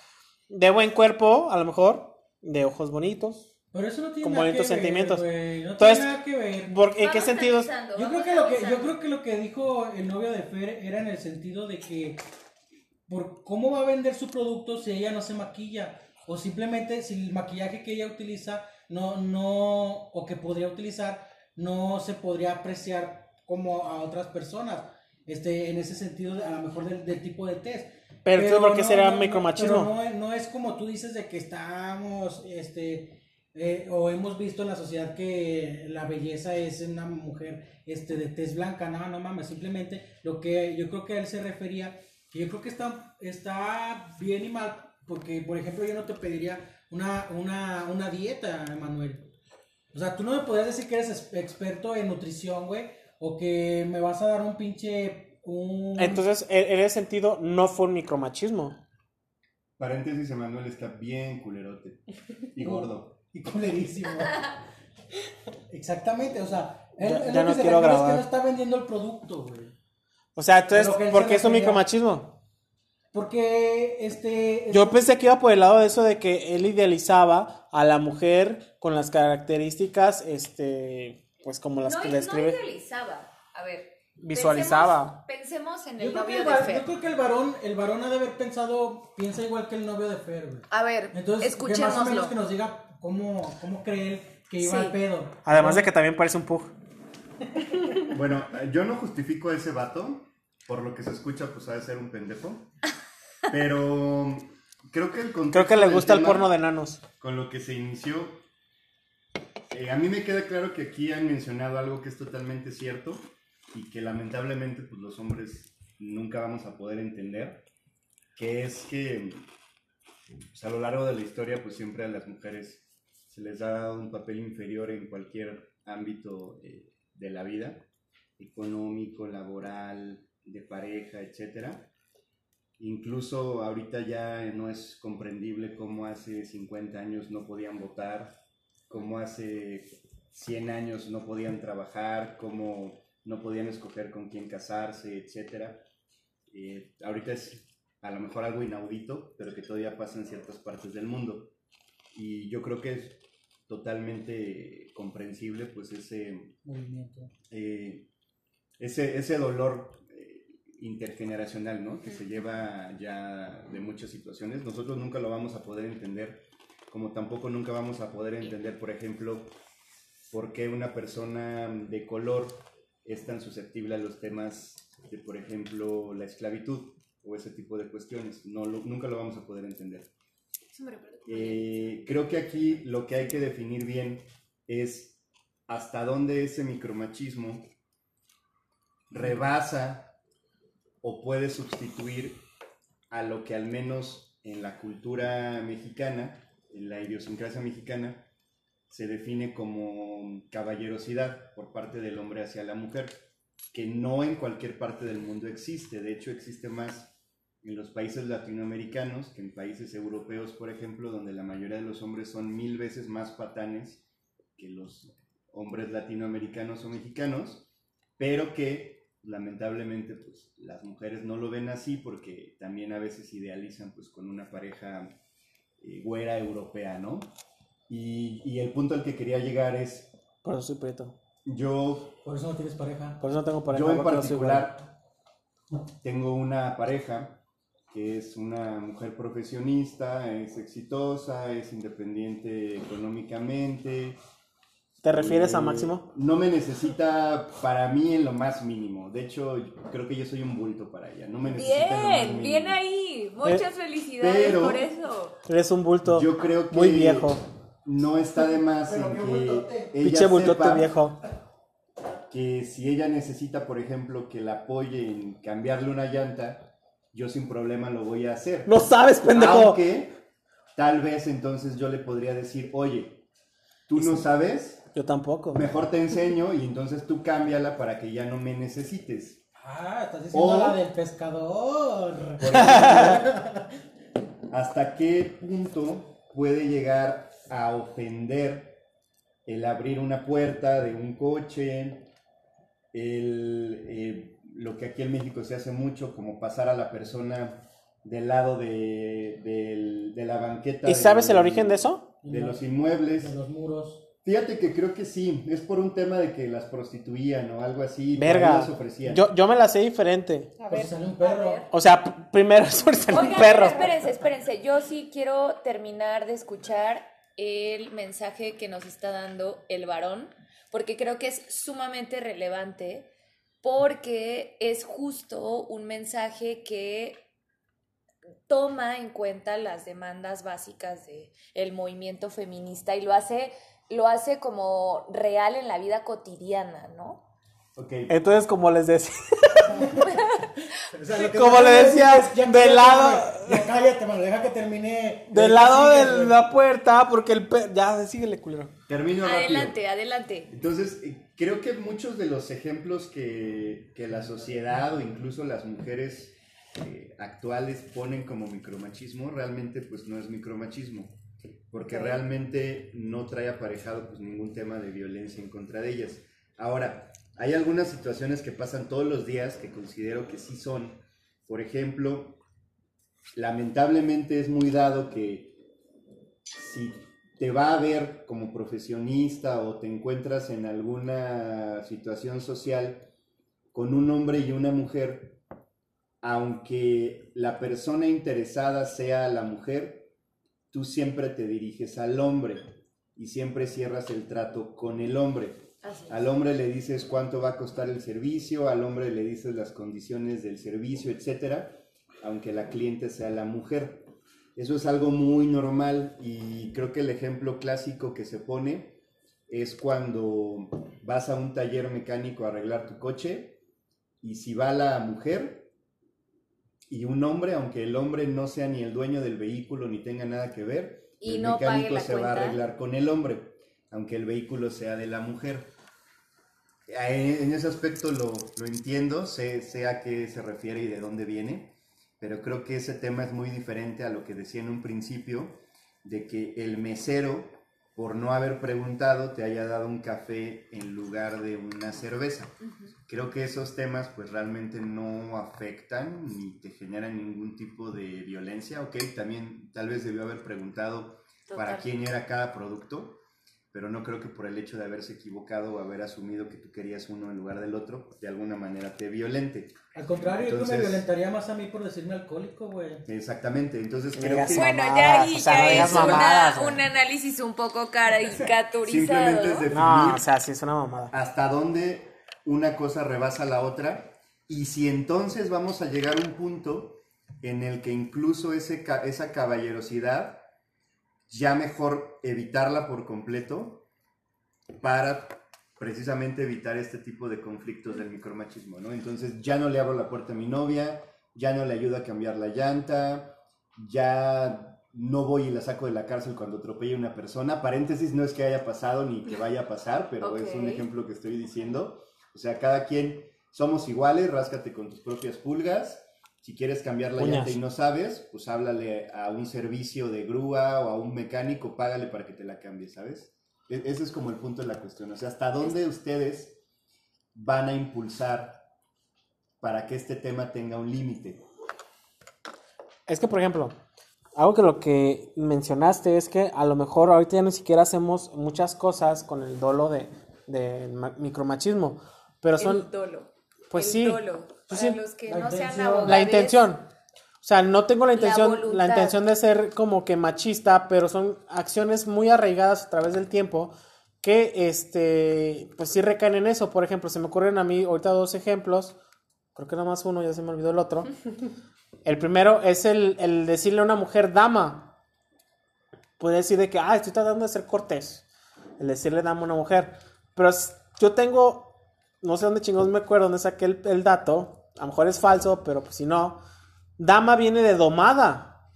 de buen cuerpo, a lo mejor, de ojos bonitos. Pero eso no tiene Con nada bonitos que ver, sentimientos. No Entonces, tiene nada que ver. Por- ¿En qué analizando, Yo creo, que lo que, yo creo que lo que dijo el novio de Fer era en el sentido de que por cómo va a vender su producto si ella no se maquilla o simplemente si el maquillaje que ella utiliza no no o que podría utilizar no se podría apreciar como a otras personas. Este en ese sentido a lo mejor del, del tipo de test. Pero entonces, ¿por qué no, será no, micromachismo? pero no, es- no es como tú dices de que estamos este eh, o hemos visto en la sociedad que la belleza es una mujer este de tez blanca, no, no mames, simplemente lo que yo creo que él se refería, que yo creo que está, está bien y mal, porque por ejemplo yo no te pediría una, una, una dieta, Emanuel. O sea, tú no me podrías decir que eres es- experto en nutrición, güey, o que me vas a dar un pinche... Un... Entonces, en, ese sentido, no fue un micromachismo. Paréntesis, Emanuel está bien culerote y gordo. y culerísimo. Exactamente, o sea, él, Ya- él ya lo no que se quiero refiere es grabar. que no está vendiendo el producto, güey. O sea, entonces, ¿por qué es un micromachismo? Porque este Yo pensé que iba por el lado de eso de que él idealizaba a la mujer con las características, este, pues como las no, que no describe. idealizaba. A ver. Visualizaba. Pensemos, pensemos en el novio el de Fer. yo creo que el varón, el varón ha de haber pensado, piensa igual que el novio de Fer, güey. A ver, Entonces, que más o menos que nos diga cómo, cómo cree él que iba Sí. al pedo. Además de que también parece un pug. Bueno, yo no justifico a ese vato, por lo que se escucha, pues ha de ser un pendejo. Pero creo que el Creo que le gusta el porno de enanos. Con lo que se inició, eh, a mí me queda claro que aquí han mencionado algo que es totalmente cierto y que lamentablemente pues los hombres nunca vamos a poder entender, que es que pues, a lo largo de la historia pues siempre a las mujeres se les da un papel inferior en cualquier ámbito eh, de la vida, económico, laboral, de pareja, etcétera. Incluso ahorita ya no es comprendible cómo hace 50 años no podían votar, cómo hace 100 años no podían trabajar, cómo no podían escoger con quién casarse, etcétera. Eh, ahorita es a lo mejor algo inaudito, pero que todavía pasa en ciertas partes del mundo. Y yo creo que es totalmente comprensible pues ese, Movimiento. eh, ese, ese dolor intergeneracional, ¿no? Que se lleva ya de muchas situaciones. Nosotros nunca lo vamos a poder entender, como tampoco nunca vamos a poder entender, por ejemplo, por qué una persona de color es tan susceptible a los temas de, por ejemplo, la esclavitud o ese tipo de cuestiones. No lo- nunca lo vamos a poder entender. Eh, creo que aquí lo que hay que definir bien es hasta dónde ese micromachismo rebasa o puede sustituir a lo que al menos en la cultura mexicana, en la idiosincrasia mexicana, se define como caballerosidad por parte del hombre hacia la mujer, que no en cualquier parte del mundo existe. De hecho, existe más en los países latinoamericanos que en países europeos, por ejemplo, donde la mayoría de los hombres son mil veces más patanes que los hombres latinoamericanos o mexicanos, pero que lamentablemente pues las mujeres no lo ven así porque también a veces idealizan pues con una pareja eh, güera europea, ¿no? Y, y el punto al que quería llegar es, Por eso soy yo Por eso no tienes pareja. Por eso no tengo pareja. yo en particular tengo una pareja que es una mujer profesionista, es exitosa, es independiente económicamente. ¿Te refieres a Eh, Máximo? No me necesita para mí en lo más mínimo. De hecho, creo que yo soy un bulto para ella. No me necesita en lo más Bien, mínimo. bien ahí. Muchas felicidades pero- por eso. Eres un bulto Yo creo que muy viejo. no está de más Pero en que bultote. ella Pinche bultote sepa viejo. que si ella necesita, por ejemplo, que la apoye en cambiarle una llanta, yo sin problema lo voy a hacer. No sabes, pendejo. Aunque tal vez entonces yo le podría decir, oye, tú no sabes, Yo tampoco. mejor te enseño y entonces tú cámbiala para que ya no me necesites. Ah, estás diciendo O- la del pescador. Ejemplo, ¿Hasta qué punto puede llegar a ofender el abrir una puerta de un coche, el, eh, lo que aquí en México se hace mucho, como pasar a la persona del lado de, de la banqueta? ¿Y sabes el origen de eso? De los inmuebles. De los muros. Fíjate que creo que sí, es por un tema de que las prostituían o algo así. Verga. las ofrecían. Yo, yo me la sé diferente. A ver, sale un a perro. ver. O sea, primero es un perro. espérense, espérense. Yo sí quiero terminar de escuchar el mensaje que nos está dando el varón, porque creo que es sumamente relevante, porque es justo un mensaje que toma en cuenta las demandas básicas del movimiento feminista y lo hace, lo hace como real en la vida cotidiana, ¿no? Ok. Entonces, como les decía, O sea, Como le acabas de decía, decir es, ya del lado- Ya cállate, mano, deja que termine. del lado de la puerta, porque el perro. Ya, síguele, culero. Termino rápido. Adelante, adelante. Entonces, eh, creo que muchos de los ejemplos que, que la sociedad o incluso las mujeres eh, actuales ponen como micromachismo, realmente pues no es micromachismo, porque realmente no trae aparejado pues ningún tema de violencia en contra de ellas. Ahora, hay algunas situaciones que pasan todos los días que considero que sí son, por ejemplo, lamentablemente es muy dado que si te va a ver como profesionista o te encuentras en alguna situación social con un hombre y una mujer, aunque la persona interesada sea la mujer, tú siempre te diriges al hombre y siempre cierras el trato con el hombre. Al hombre le dices cuánto va a costar el servicio, al hombre le dices las condiciones del servicio, etcétera, aunque la cliente sea la mujer. Eso es algo muy normal y creo que el ejemplo clásico que se pone es cuando vas a un taller mecánico a arreglar tu coche y si va la mujer y un hombre, aunque el hombre no sea ni el dueño del vehículo ni tenga nada que ver, Y el no mecánico la se va a arreglar con el hombre, aunque el vehículo sea de la mujer. Eh, En ese aspecto lo, lo entiendo, sé, sé a qué se refiere y de dónde viene, pero creo que ese tema es muy diferente a lo que decía en un principio, de que el mesero, por no haber preguntado, te haya dado un café en lugar de una cerveza. Creo que esos temas pues realmente no afectan ni te generan ningún tipo de violencia, ok, también tal vez debió haber preguntado para quién era cada producto, pero no creo que por el hecho de haberse equivocado o haber asumido que tú querías uno en lugar del otro, de alguna manera te violente. Al contrario, yo creo que me Entonces- violentaría más a mí por decirme alcohólico, güey. Exactamente, entonces creo que Bueno, ya ahí o sea, ya es una- mamadas, güey. un análisis un poco caricaturizado. simplemente es ¿no? definir No, o sea, sí es una mamada. hasta dónde una cosa rebasa la otra y si entonces vamos a llegar a un punto en el que incluso ese, esa caballerosidad ya mejor evitarla por completo para precisamente evitar este tipo de conflictos del micromachismo, ¿no? Entonces ya no le abro la puerta a mi novia, ya no le ayudo a cambiar la llanta, ya no voy y la saco de la cárcel cuando atropelle a una persona. Paréntesis, no es que haya pasado ni que vaya a pasar, pero es un ejemplo que estoy diciendo. O sea, cada quien somos iguales, ráscate con tus propias pulgas. Si quieres cambiar la Uñas. llanta y no sabes, pues háblale a un servicio de grúa o a un mecánico, págale para que te la cambie, ¿sabes? E- ese es como el punto de la cuestión. O sea, ¿hasta dónde ustedes van a impulsar para que este tema tenga un límite? Es que, por ejemplo, algo que lo que mencionaste es que a lo mejor ahorita ya ni siquiera hacemos muchas cosas con el dolo de, de ma- micromachismo, pero son, El dolo. pues El sí, dolo. Pues Para sí, los que la no sean intención. abogados. la intención. O sea, no tengo la intención, la, intención de ser como que machista, pero son acciones muy arraigadas a través del tiempo que, este, pues sí recaen en eso. Por ejemplo, se me ocurren a mí ahorita dos ejemplos, creo que nada más uno, ya se me olvidó el otro. El primero es el, el decirle a una mujer dama. Puede decir de que, ah, estoy tratando de ser cortés. El decirle dama a una mujer. Pero yo tengo, no sé dónde chingados me acuerdo, dónde saqué el, el dato. A lo mejor es falso, pero pues si no. Dama viene de domada.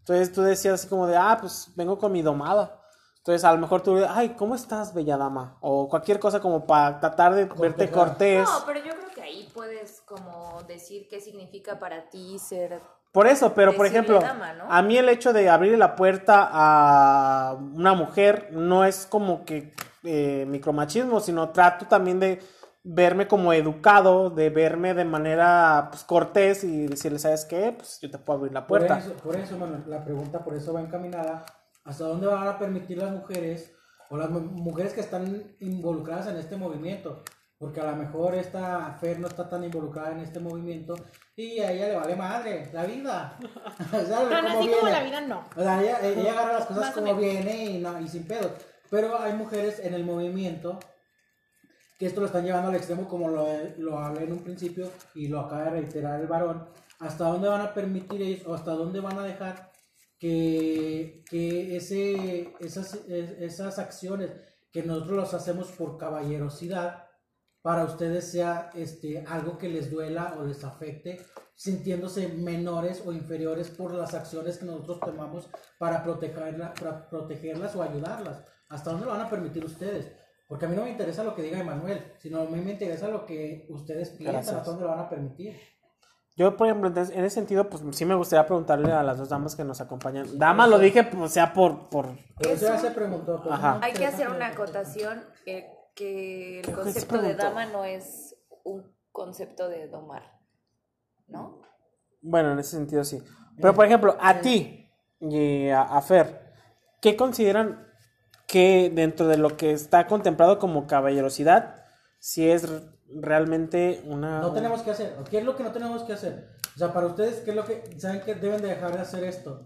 Entonces tú decías así como de, ah, pues vengo con mi domada. Entonces a lo mejor tú, ay, ¿cómo estás, bella dama? O cualquier cosa como para tratar de verte cortés. No, pero yo creo que ahí puedes como decir qué significa para ti ser... Por eso, pero por ejemplo, dama, ¿no? a mí el hecho de abrirle la puerta a una mujer no es como que eh, micromachismo, sino trato también de verme como educado, de verme de manera pues, cortés y decirle, ¿sabes qué? Pues yo te puedo abrir la Por puerta. eso, por eso, Manuel, la pregunta por eso va encaminada. ¿Hasta dónde van a permitir las mujeres o las mu- mujeres que están involucradas en este movimiento? Porque a lo mejor esta Fer no está tan involucrada en este movimiento y a ella le vale madre la vida. ¿Sabes No, no, así como la vida no. O sea, ella, ella agarra las cosas Más o como viene y, no, y sin pedo. Pero hay mujeres en el movimiento que esto lo están llevando al extremo, como lo, lo hablé en un principio y lo acaba de reiterar el varón. ¿Hasta dónde van a permitir ellos o hasta dónde van a dejar que, que ese, esas, es- esas acciones que nosotros los hacemos por caballerosidad, para ustedes sea este, algo que les duela o les afecte, sintiéndose menores o inferiores por las acciones que nosotros tomamos para, protegerla, para protegerlas o ayudarlas. ¿Hasta dónde lo van a permitir ustedes? Porque a mí no me interesa lo que diga Emanuel, sino a mí me interesa lo que ustedes piensan, Gracias. hasta dónde lo van a permitir. Yo, por ejemplo, en ese sentido, pues sí me gustaría preguntarle a las dos damas que nos acompañan. Dama lo dije, pues, o sea, por, por... Pero Eso- ya se preguntó. pero Ajá. no me Hay que hacer una acotación eh, que el concepto de dama no es un concepto de domar, ¿no? Bueno, en ese sentido sí. Pero, por ejemplo, a ti y a, a Fer, ¿qué consideran que dentro de lo que está contemplado como caballerosidad, si es realmente una... No tenemos que hacer. ¿Qué es lo que no tenemos que hacer? O sea, para ustedes, ¿qué es lo que saben que deben de dejar de hacer esto?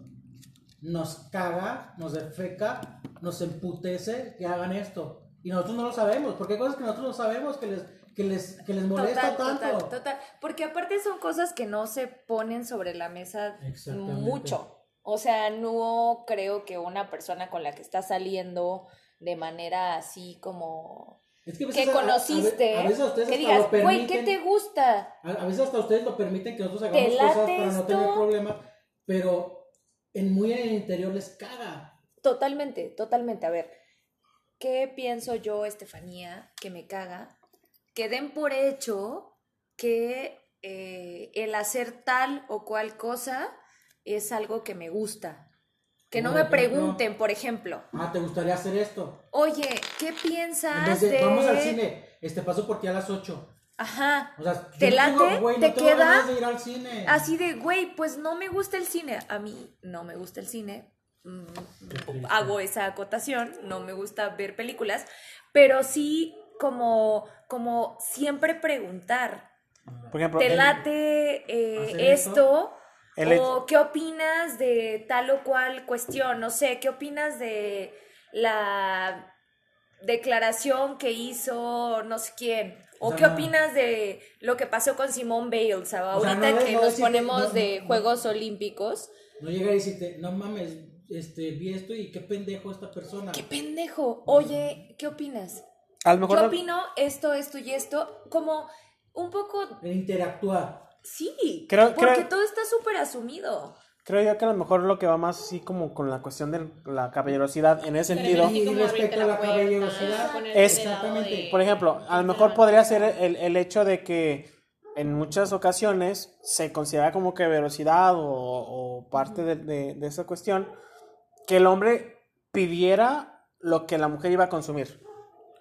Nos caga, nos defeca, nos emputece que hagan esto. Y nosotros no lo sabemos, porque hay cosas que nosotros no sabemos que les, que les, que les molesta Total, tanto. total, total. Porque aparte son cosas que no se ponen sobre la mesa mucho. O sea, no creo que una persona con la que está saliendo de manera así como Es que, a que veces a- a- conociste, a veces que digas, güey, ¿qué te gusta? A, veces hasta ustedes lo permiten que nosotros ¿Te hagamos cosas para no tener problemas, pero en muy en el interior les caga. Totalmente, totalmente. A ver, ¿qué pienso yo, Estefanía, que me caga? Que den por hecho que eh, el hacer tal o cual cosa es algo que me gusta. Que no me ejemplo. pregunten, por ejemplo, Ah, ¿te gustaría hacer esto? oye, ¿qué En piensas de, de... vamos al cine, este paso por ti a las 8. Ajá. O sea, ¿Te no late? güey, no ¿Te tengo queda? de ir al cine. Así de, güey, pues no me gusta el cine. A mí no me gusta el cine. Mm, hago esa acotación, no me gusta ver películas, pero sí como, como siempre preguntar, Por ejemplo, ¿te el- late eh, esto? El ¿O qué opinas de tal o cual cuestión? No sé, ¿qué opinas de la declaración que hizo no sé quién? ¿O O sea, qué no. opinas de lo que pasó con Simone Bales O sea, ahorita no que no nos decirte- ponemos no, de no, Juegos Olímpicos? No llega y decirte, no mames, este, vi esto y qué pendejo esta persona. ¡Qué pendejo! Oye, ¿qué opinas? a lo mejor... Yo no- opino esto, esto y esto, como un poco... Interactuar. Sí, Creo- porque creo- todo está súper asumido. Creo yo que a lo mejor lo que va más así como con la cuestión de la caballerosidad en ese Pero sentido Y respecto abrirte a la puerta, caballerosidad, es- Exactamente. de- Por ejemplo, a lo mejor podría ser el, el hecho de que en muchas ocasiones se considera como que velocidad o, o parte de, de- de esa cuestión que el hombre pidiera lo que la mujer iba a consumir.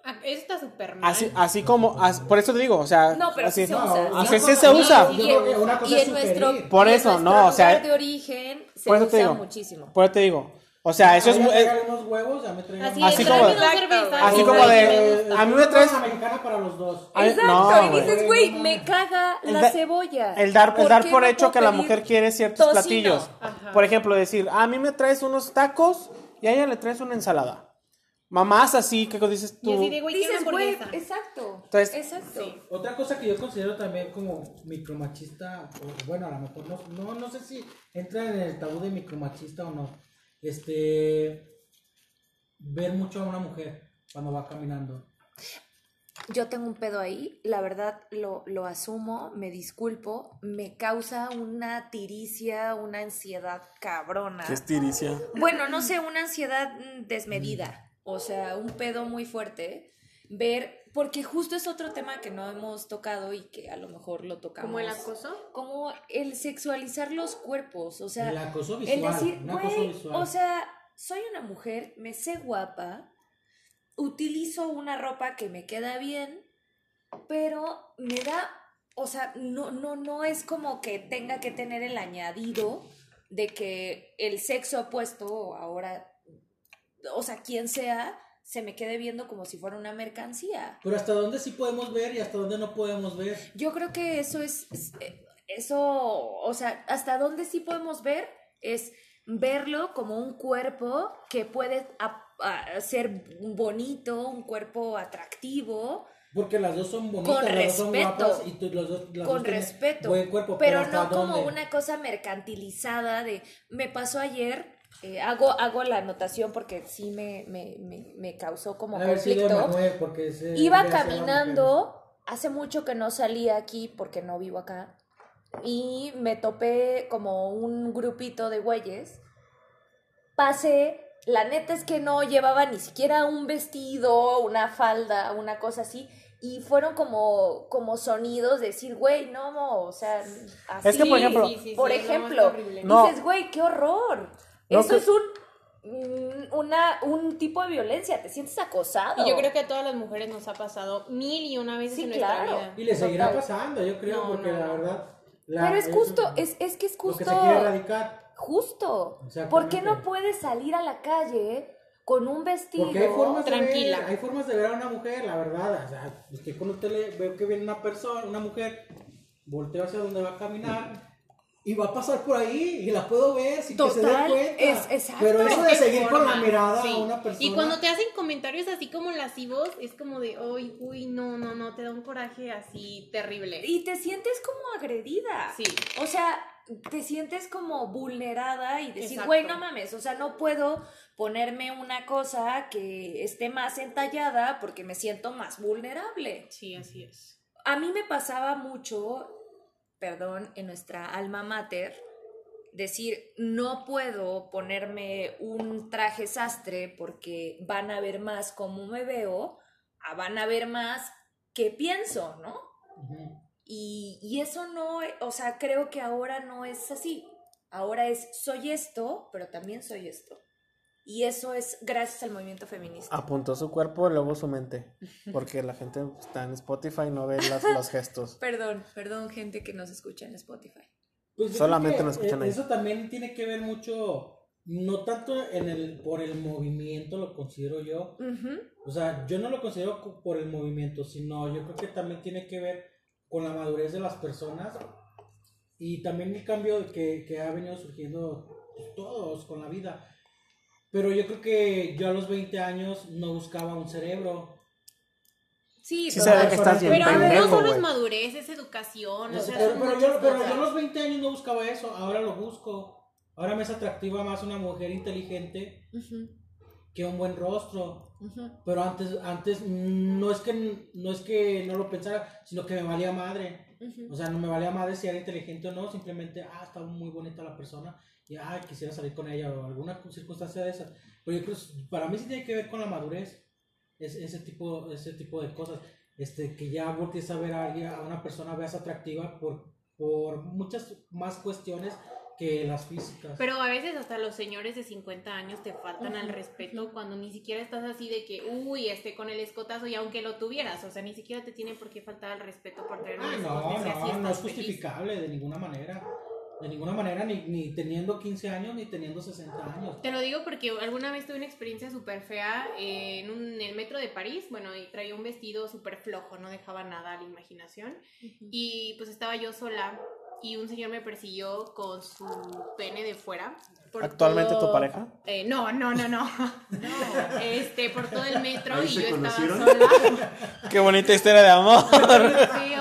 Ah, Eso está súper mal. Así, así como, as- por eso te digo, o sea, No, pero así, sí se usa. No, así sí se cosa- usa. Y en, una cosa y es en nuestro. Por y en eso, nuestro no, o sea, lugar de origen se por eso te usa digo. muchísimo. Por eso te digo. O sea, eso es muy- eh, unos huevos, ya me traigan Así, Así como- cervezas. así y como de- a mí me traes- Una mexicana para los dos. Ay, Exacto, no, y dices, güey, me caga la da- cebolla. El dar, el dar por hecho que la mujer quiere ciertos tocino? platillos. Ajá. Por ejemplo, decir, a mí me traes unos tacos y a ella le traes una ensalada. Mamás así, que dices Y tú. así güey, quiero Dices, güey, exacto. Entonces- exacto. Sí. Otra cosa que yo considero también como micromachista, o bueno, a lo mejor no, no, no sé si entra en el tabú de micromachista o no. Este. Ver mucho a una mujer cuando va caminando. Yo tengo un pedo ahí, la verdad lo, lo asumo, me disculpo, me causa una tiricia, una ansiedad cabrona. ¿Qué es tiricia? Bueno, no sé, una ansiedad mm, desmedida, o sea, un pedo muy fuerte. Ver, porque justo es otro tema que no hemos tocado y que a lo mejor lo tocamos. Como el acoso. Como el sexualizar los cuerpos, o sea, el acoso el visual. decir, un acoso güey, visual. o sea, soy una mujer, me sé guapa, utilizo una ropa que me queda bien, pero me da, o sea, no, no, no es como que tenga que tener el añadido de que el sexo opuesto ahora, o sea, quien sea, se me quede viendo como si fuera una mercancía. Pero hasta dónde sí podemos ver y hasta dónde no podemos ver. Yo creo que eso es, es- eh, eso, o sea, hasta dónde sí podemos ver es verlo como un cuerpo que puede a- ser bonito, un cuerpo atractivo, Porque las dos son bonitas, Con las dos son guapas y tú- los dos, las con dos respeto, Buen cuerpo, pero ¿hasta no como dónde? una cosa mercantilizada de, me pasó ayer, eh, hago, hago la anotación porque sí me, me, me, me causó como sido conflicto. Emanuel, porque ese Iba caminando, hace mucho que no salía aquí porque no vivo acá, y me topé como un grupito de güeyes. Pasé, la neta es que no llevaba ni siquiera un vestido, una falda, una cosa así, y fueron como, como sonidos de decir, güey, no, o sea, así. Es que, por ejemplo- Sí, sí, sí, por ejemplo, dices, güey, qué horror. No, Eso que- es un, mm, una, un tipo de violencia, te sientes acosado. Y yo creo que a todas las mujeres nos ha pasado mil y una veces Sí, en nuestra claro. vida. Y le seguirá Total. pasando, yo creo, No, porque no, la no. verdad. la- Pero es justo, es, es que es Lo que justo. se quiere erradicar. Justo. ¿Por qué no puedes salir a la calle con un vestido? Porque hay formas, de Tranquila. ver, hay formas de ver a una mujer, la verdad. O sea, es que cuando usted le veo que viene una persona, una mujer, volteo hacia donde va a caminar y va a pasar por ahí y la puedo ver sin que se dé Total, cuenta. es- exacto. Pero eso es de seguir con la mirada sí. a una persona. Y cuando te hacen comentarios así como lascivos, es como de, uy, uy, no, no, no, te da un coraje así terrible. Y te sientes como agredida. Sí. O sea, te sientes como vulnerada y decir, güey, no mames, o sea, no puedo ponerme una cosa que esté más entallada porque me siento más vulnerable. Sí, así es. A mí me pasaba mucho, perdón, en nuestra alma mater, decir, no puedo ponerme un traje sastre porque van a ver más cómo me veo, a van a ver más qué pienso, ¿no? Y, y eso no, o sea, creo que ahora no es así. Ahora es, soy esto, pero también soy esto. Y eso es gracias al movimiento feminista. Apuntó su cuerpo y luego su mente. Porque la gente está en Spotify y no ve las- los gestos. Perdón, perdón, gente que nos escucha en Spotify. Pues Solamente nos escuchan eh, ahí. Eso también tiene que ver mucho, no tanto en el, por el movimiento, lo considero yo. Ujú. O sea, yo no lo considero co- por el movimiento, sino yo creo que también tiene que ver con la madurez de las personas y también el cambio que, que ha venido surgiendo pues, todos con la vida. Pero yo creo que yo a los 20 años no buscaba un cerebro. Sí, Sí ve que estás bien Pero no pendejo, solo es madurez, es educación. o sea, pero, pero yo, pero yo a los 20 años no buscaba eso, ahora lo busco. Ahora me es atractiva más una mujer inteligente que un buen rostro. Pero antes, antes no es que no es que no lo pensara, sino que me valía madre. O sea, no me valía madre si era inteligente o no, simplemente, ah, está muy bonita la persona y, ah, quisiera salir con ella o alguna circunstancia de esas. Pero yo creo, para mí sí tiene que ver con la madurez, es, ese, tipo, ese tipo de cosas. Este, que ya voltees a ver a alguien, a una persona veas atractiva por, por muchas más cuestiones que las físicas. Pero a veces hasta los señores de 50 años te faltan al respeto cuando ni siquiera estás así de que, uy, este con el escotazo y aunque lo tuvieras, o sea, ni siquiera te tiene por qué faltar al respeto por tener un Ah, no, no, no es justificable de ninguna manera. De ninguna manera, ni, ni teniendo 15 años, ni teniendo 60 años. Te lo digo porque alguna vez tuve una experiencia súper fea en, un, en el metro de París, bueno, y traía un vestido súper flojo, no dejaba nada a la imaginación. Y pues estaba yo sola y un señor me persiguió con su pene de fuera. por ¿Actualmente todo- tu pareja? Eh, no, no, no, no. Este, por todo el metro ¿Ahí y yo estaba sola. Qué bonita historia de amor. feos.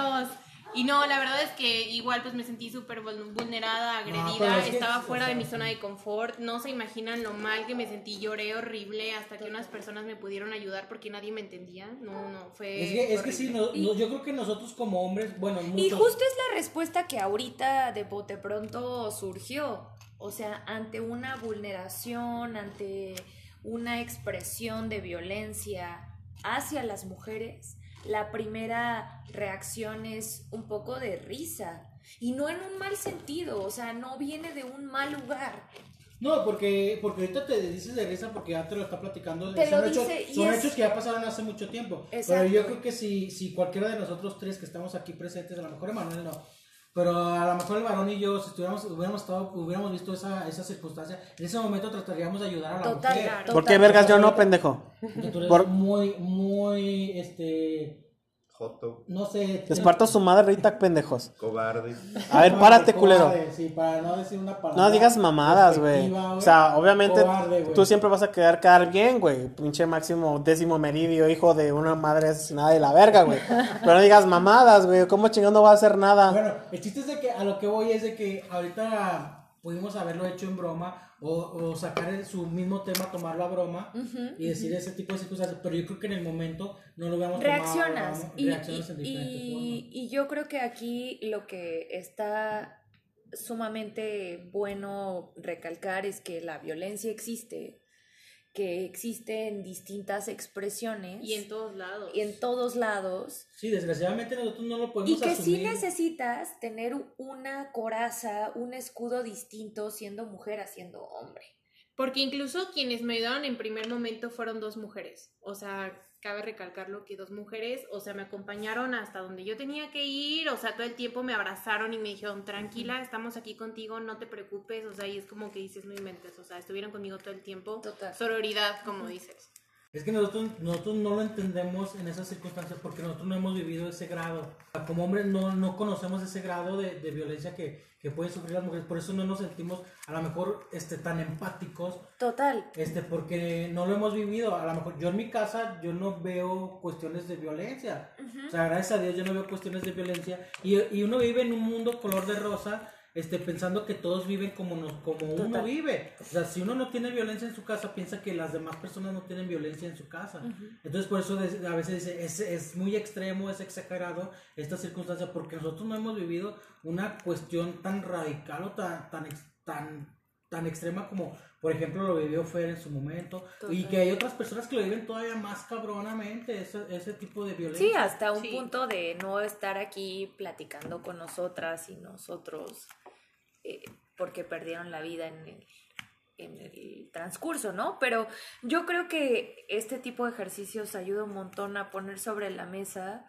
Y no, la verdad es que igual pues me sentí súper vul- vulnerada, agredida, pero es que- estaba o fuera de sea- mi zona de confort, no se imaginan lo mal que me sentí, lloré horrible hasta que unas personas me pudieron ayudar porque nadie me entendía, no, no, fue Es que, es que sí, no- no, yo creo que nosotros como hombres, bueno, Y muchos- justo es la respuesta que ahorita de bote pronto surgió. O sea, ante una vulneración, ante una expresión de violencia hacia las mujeres, la primera reacción es un poco de risa. Y no en un mal sentido, o sea, no viene de un mal lugar. No, porque, porque ahorita te dices de risa porque ya te lo está platicando. Te son lo hechos, dice y son es- hechos que ya pasaron hace mucho tiempo. Exacto. Pero yo creo que si, si cualquiera de nosotros tres que estamos aquí presentes, a lo mejor Emanuel no, pero a lo mejor el varón y yo, si estuviéramos, hubiéramos, estado, hubiéramos visto esa, esa circunstancia, en ese momento trataríamos de ayudar a la Total, mujer. claro. ¿Por qué vergas yo no, pendejo? Porque tú eres Por- muy, muy, este, Joto, no sé. Les parto su madre ahorita, pendejos. cobarde. A ver, párate, culero. Sí, para no decir una palabra. No digas mamadas, güey. O sea, obviamente Cobarde, güey. tú siempre vas a quedar quedar bien, güey. Pinche máximo décimo meridio, hijo de una madre asesinada de la verga, güey. Pero no digas mamadas, güey. ¿Cómo chingón no va a hacer nada? Bueno, el chiste es de que a lo que voy es de que ahorita pudimos haberlo hecho en broma o, o sacar el- su mismo tema, tomarlo a broma y decir ese tipo de circunstancias, pero yo creo que en el momento no lo tomado a reaccionas. broma, Y, en diferentes y- y yo creo que aquí lo que está sumamente bueno recalcar es que la violencia existe, que existe en distintas expresiones Y en todos lados. y en todos lados. Sí, desgraciadamente nosotros no lo podemos Y que sí asumir. necesitas tener una coraza, un escudo distinto siendo mujer a siendo hombre. Porque incluso quienes me ayudaron en primer momento fueron dos mujeres. O sea, cabe recalcarlo que dos mujeres, o sea, me acompañaron hasta donde yo tenía que ir, o sea, todo el tiempo me abrazaron y me dijeron, tranquila, estamos aquí contigo, no te preocupes, o sea, y es como que dices, no inventes, o sea, estuvieron conmigo todo el tiempo. Total. Sororidad, como dices. Es que nosotros, nosotros no lo entendemos en esas circunstancias porque nosotros no hemos vivido ese grado. Como hombres no, no conocemos ese grado de, de violencia que, que pueden sufrir las mujeres. Por eso no nos sentimos a lo mejor este, tan empáticos Total. Este, porque no lo hemos vivido. A lo mejor yo en mi casa yo no veo cuestiones de violencia. O sea, gracias a Dios yo no veo cuestiones de violencia. Y, y uno vive en un mundo color de rosa, este, pensando que todos viven como, nos, como uno Total. vive. O sea, si uno no tiene violencia en su casa, piensa que las demás personas no tienen violencia en su casa. Entonces por eso a veces dice, es, es muy extremo, es exagerado esta circunstancia, porque nosotros no hemos vivido una cuestión tan radical o tan, tan, tan, tan extrema como, por ejemplo, lo vivió Fer en su momento. Y que hay otras personas que lo viven todavía más cabronamente, ese, ese tipo de violencia. Sí, hasta un Sí. punto de no estar aquí platicando con nosotras y nosotros eh, porque perdieron la vida en el, en el transcurso, ¿no? Pero yo creo que este tipo de ejercicios ayuda un montón a poner sobre la mesa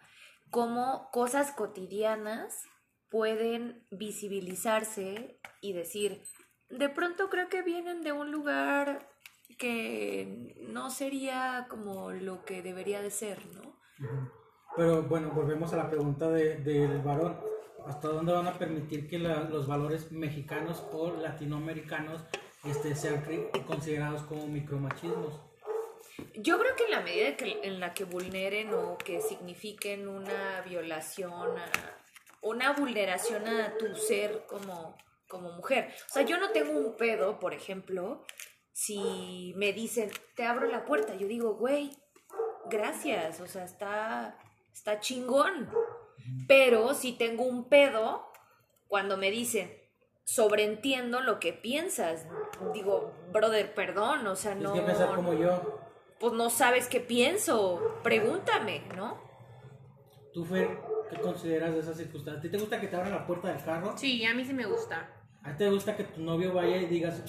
cómo cosas cotidianas pueden visibilizarse y decir, de pronto creo que vienen de un lugar que no sería como lo que debería de ser, ¿no? Pero bueno, volvemos a la pregunta de- del varón. ¿Hasta dónde van a permitir que los valores mexicanos o latinoamericanos este, sean considerados como micromachismos? Yo creo que en la medida en la que vulneren o que signifiquen una violación, a, una vulneración a tu ser como, como mujer. O sea, yo no tengo un pedo, por ejemplo, si me dicen, te abro la puerta. Yo digo, güey, gracias, o sea, está, está chingón. Pero si tengo un pedo, cuando me dicen, sobreentiendo lo que piensas, digo, brother, perdón, o sea, no... Tienes que pensar como yo. Pues no sabes qué pienso, pregúntame, ¿no? Tú, Fer, ¿qué consideras de esas circunstancias? ¿A ti te gusta que te abran la puerta del carro? Sí, a mí sí me gusta. ¿A ti te gusta que tu novio vaya y digas,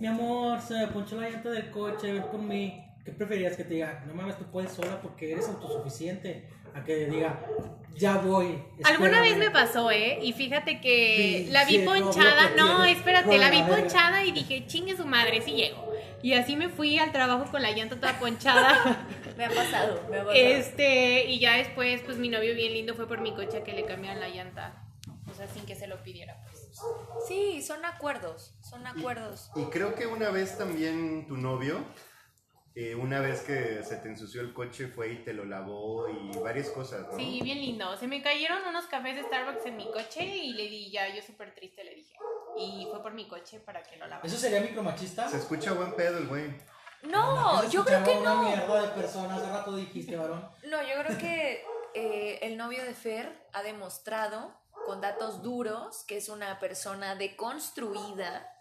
mi amor, se me ponchó la llanta del coche, ven por mí? ¿Qué preferías que te diga, no mames, tú puedes sola porque eres autosuficiente? A que diga, ya voy. Alguna vez espérame"? me pasó, ¿eh? Y fíjate que Sí, la vi sí, ponchada. No, espérate, la vi ponchada y dije, chingue su madre, sí llego. Y así me fui al trabajo con la llanta toda ponchada. Me ha pasado, me ha pasado. este, y ya después, pues mi novio bien lindo fue por mi coche a que le cambiaran la llanta. O sea, sin que se lo pidiera, pues. Sí, son acuerdos, son acuerdos. Y creo que una vez también tu novio, eh, una vez que se te ensució el coche, fue y te lo lavó y varias cosas, ¿no? Sí, bien lindo. Se me cayeron unos cafés de Starbucks en mi coche y le di ya, yo súper triste le dije. Y fue por mi coche para que lo lavara. ¿Eso sería micromachista? Se escucha buen pedo el güey. No, yo creo que escuchaba no. una mierda de personas, hace rato dijiste, varón. No, yo creo que eh, el novio de Fer ha demostrado con datos duros que es una persona deconstruida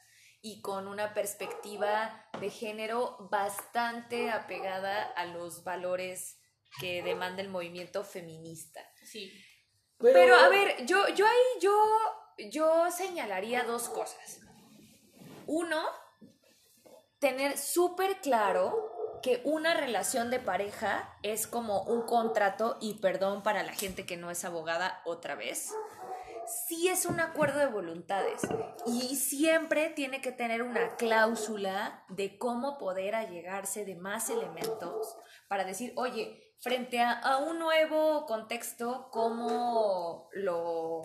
y con una perspectiva de género bastante apegada a los valores que demanda el movimiento feminista. Sí. Pero, a ver, yo, yo ahí yo, yo señalaría dos cosas. Uno, tener súper claro que una relación de pareja es como un contrato, y perdón para la gente que no es abogada otra vez, sí es un acuerdo de voluntades y siempre tiene que tener una cláusula de cómo poder allegarse de más elementos para decir, oye, frente a, a un nuevo contexto, ¿cómo lo,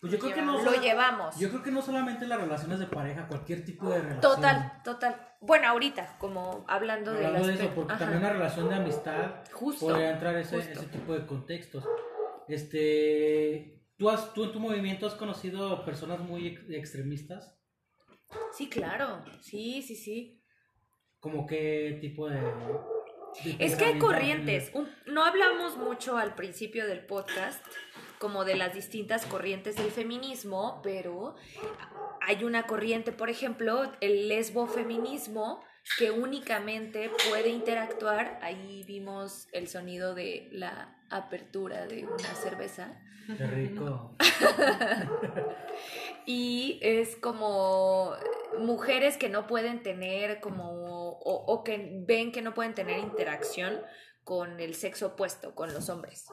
Pues yo creo que no lo llevamos? Yo creo que no solamente las relaciones de pareja, cualquier tipo de relación. Total, total. Bueno, ahorita, como hablando, del Hablando de eso, porque ajá. también una relación de amistad Justo, podría entrar ese, justo. ese tipo de contextos. Este, ¿tú, has, ¿Tú en tu movimiento has conocido personas muy ex- extremistas? Sí, claro. Sí, sí, sí. ¿Como qué tipo de...? de Es que hay corrientes. Un- no hablamos mucho al principio del podcast como de las distintas corrientes del feminismo, pero hay una corriente, por ejemplo, el lesbofeminismo, que únicamente puede interactuar. Ahí vimos el sonido de la apertura de una cerveza. Qué rico. Y es como mujeres que no pueden tener como, o, o que ven que no pueden tener interacción con el sexo opuesto, con los hombres.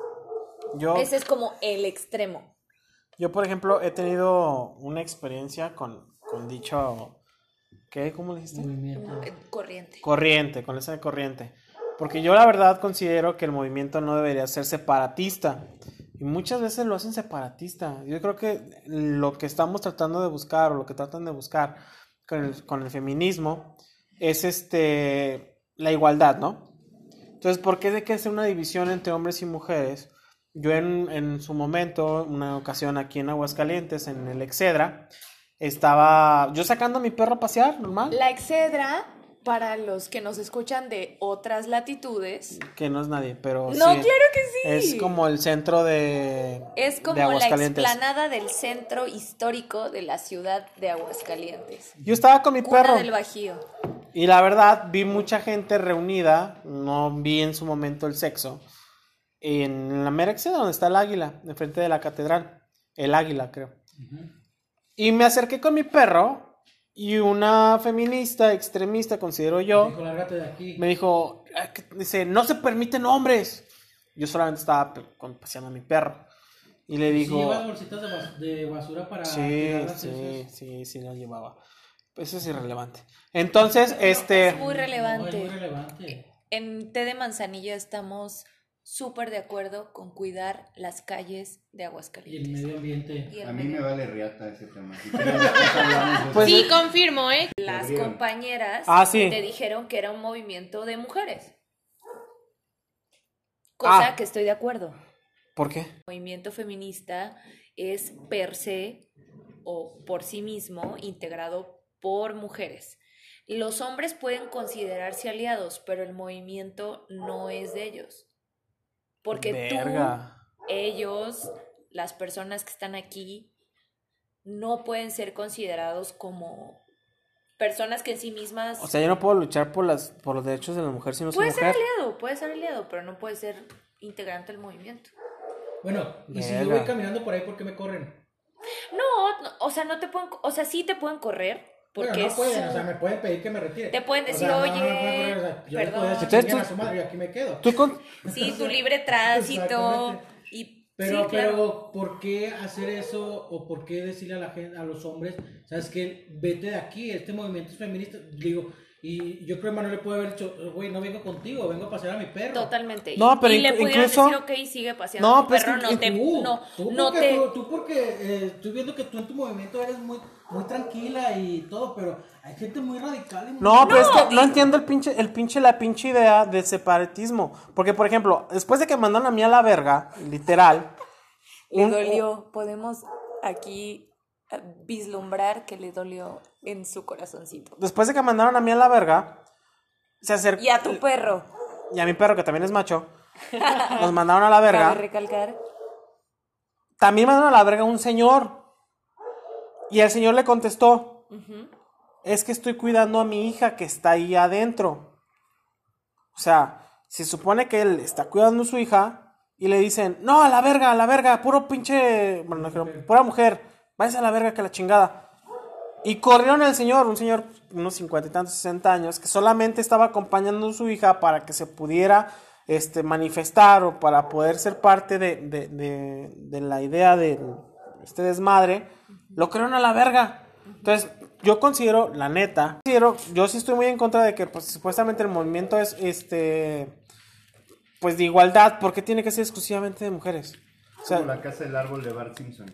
Yo, Ese es como el extremo. yo, por ejemplo, he tenido una experiencia con, con dicho... ¿Qué? ¿Cómo le dijiste? Movimiento. Eh, Corriente. Corriente, con esa corriente. Porque yo la verdad considero que el movimiento no debería ser separatista. Y muchas veces lo hacen separatista. Yo creo que lo que estamos tratando de buscar o lo que tratan de buscar con el, con el feminismo es este la igualdad, ¿no? Entonces, ¿por qué de que hacer una división entre hombres y mujeres? Yo en, en su momento, una ocasión aquí en Aguascalientes, en el Excedra, estaba yo sacando a mi perro a pasear, normal. La excedra, para los que nos escuchan de otras latitudes, Que no es nadie, pero no, sí, claro que sí. es como el centro de Es de como la explanada del centro histórico de la ciudad de Aguascalientes. Yo estaba con mi Cuna perro del Bajío. y la verdad vi mucha gente reunida, no vi en su momento el sexo, en la mera donde está el águila, enfrente de la catedral, el águila creo. Y me acerqué con mi perro y una feminista extremista, considero yo, Dijo, lárgate de aquí. me dijo, "Ah, dice, no se permiten hombres. Yo solamente estaba paseando a mi perro. Y le ¿Sí digo, llevas bolsitas de, bas- de basura para sí, sí, sí, sí, las llevaba. Eso es irrelevante. Entonces, este, Es muy No, es relevante. muy relevante. En Té de Manzanillo estamos súper de acuerdo con cuidar las calles de Y el Aguascalientes. medio ambiente. El A mí medio- me vale riata ese tema. Si Pues- Sí, confirmo, ¿eh? Las compañeras Ah, sí. te dijeron que era un movimiento de mujeres. Cosa Ah. que estoy de acuerdo. ¿por qué? El movimiento feminista es per se o por sí mismo integrado por mujeres. Los hombres pueden considerarse aliados, pero el movimiento no es de ellos. Porque tú Verga. ellos, las personas que están aquí, no pueden ser considerados como personas que en sí mismas... O sea, yo no puedo luchar por, las, por los derechos de la mujer si no soy puede ser mujer. aliado, puede ser aliado, pero no puede ser integrante del movimiento. Bueno, y si yo voy caminando por ahí, ¿por qué me corren? No, no, o sea, no te pueden, o sea, sí te pueden correr, porque Bueno, no pueden, su- o sea, me pueden pedir que me retire. Te pueden O decir, sea, no, no, "Oye, no pueden correr, o sea, yo perdón". puedo decir, Entonces "Chinguen tú- a su madre, y aquí me quedo. Tú con... Sí, tu libre tránsito. Y, Pero, sí, claro. pero, ¿por qué hacer eso o por qué decirle a la gente, a los hombres, sabes qué, vete de aquí, este movimiento es feminista? Digo, y yo creo que Manuel le puede haber dicho, güey, no vengo contigo, vengo a pasear a mi perro. Totalmente. No, Y- pero y le inclu- pudieran incluso- decir, ok, sigue paseando No, tu pero es que no te, Tú, no, tú no porque, te, tú, tú porque eh, estoy viendo que tú en tu movimiento eres muy, muy tranquila y todo, pero hay gente muy radical y muy... No, pero es No, que no y- entiendo el pinche, el pinche, la pinche idea del separatismo. Porque, por ejemplo, después de que mandaron a mí a la verga, literal. le un- dolió. Podemos aquí vislumbrar que le dolió en su corazoncito. Después de que mandaron a mí a la verga, se acercó. Y a tu perro, y a mi perro, que también es macho, nos mandaron a la cabe verga. recalcar. También mandaron a la verga un señor. Y el señor le contestó: Es que estoy cuidando a mi hija que está ahí adentro. O sea, se supone que él está cuidando a su hija y le dicen: No, a la verga, a la verga, puro pinche. Bueno, no dijeron, pura mujer, váyase a la verga que la chingada. Y corrieron al señor, un señor, unos cincuenta y tantos, sesenta años, que solamente estaba acompañando a su hija para que se pudiera este, manifestar o para poder ser parte de, de, de- la idea de este desmadre, lo corrieron a la verga. Entonces, yo considero, la neta, considero, yo sí estoy muy en contra de que pues, supuestamente el movimiento es este pues de igualdad, porque tiene que ser exclusivamente de mujeres. O sea, Como la casa del árbol de Bart Simpson.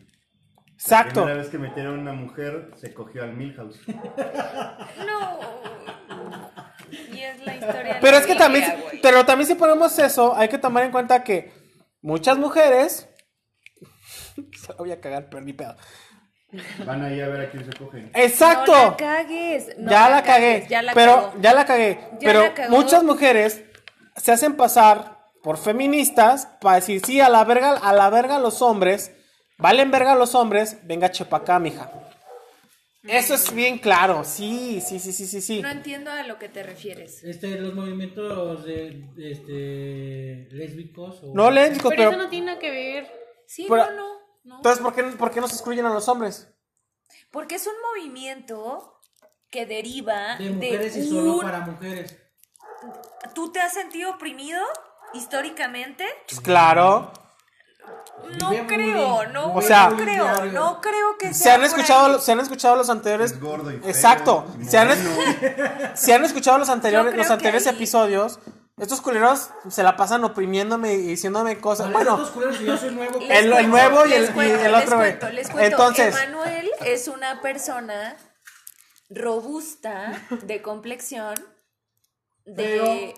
La exacto. primera vez que metieron a una mujer, se cogió al Milhouse. No. Y es la historia. de Pero la es que también, pero también si ponemos eso, hay que tomar en cuenta que muchas mujeres, se la voy a cagar, pero ni pedo. Van ahí a ver a quién se cogen. Exacto. No la cagues. no ya la, cagué, cagues, Ya la pero cagó. ya la cagué, Ya pero la cagó. muchas mujeres se hacen pasar por feministas para decir sí a la verga, a la verga los hombres, valen verga los hombres, venga chepa acá, mija. Eso es bien claro, sí, sí, sí, sí, sí, sí. No entiendo a lo que te refieres. Este, los movimientos de, de, este, lésbicos o... No lésbicos, Pero pero, eso no tiene nada que ver. Sí, Pero- no, no, no. entonces ¿por qué, por qué no se excluyen a los hombres? Porque es un movimiento que deriva De mujeres de y solo para mujeres. ¿Tú te has sentido oprimido históricamente? Pues claro. No Vive creo, muy- no, O sea- no creo, no creo que Se sea han por escuchado, ahí. se han escuchado los anteriores. Es gordo y feo, Exacto. y Se han, se han escuchado los anteriores, los anteriores ahí- episodios. Estos culeros se la pasan oprimiéndome y diciéndome cosas. Bueno, estos culeros que yo soy nuevo. Les El- el cuento, nuevo y les el- y cuento, el les otro, güey. cuento, les cuento. Entonces- Emanuel es una persona robusta, de complexión, de...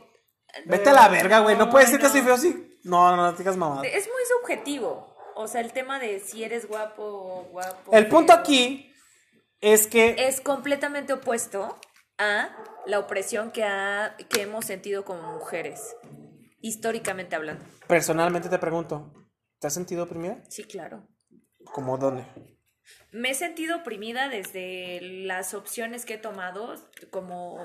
vete a la verga, güey. No puedes decir que no. soy feo así. No, no, no digas mamá. Es muy subjetivo. O sea, el tema de si eres guapo o guapo. El punto aquí es que Es completamente opuesto a la opresión que, ha, que hemos sentido como mujeres, históricamente hablando. personalmente te pregunto, ¿te has sentido oprimida? Sí, claro. ¿Cómo dónde? Me he sentido oprimida desde las opciones que he tomado, como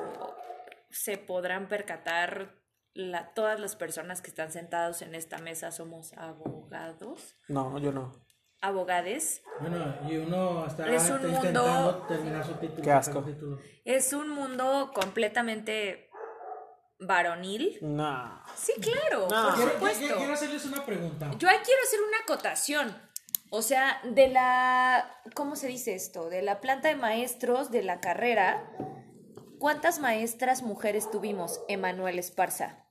se podrán percatar la- todas las personas que están sentados en esta mesa somos abogados, No, yo no. abogades. Bueno, y uno está Es un mundo- terminar su título. Qué asco. título. Es un mundo completamente varonil. No. Sí, claro, No. por Quiero, supuesto. quiero- quiero hacerles una pregunta. Yo ahí quiero hacer una acotación. O sea, de la, ¿cómo se dice esto? De la planta de maestros de la carrera, ¿cuántas maestras mujeres tuvimos? Emanuel Esparza.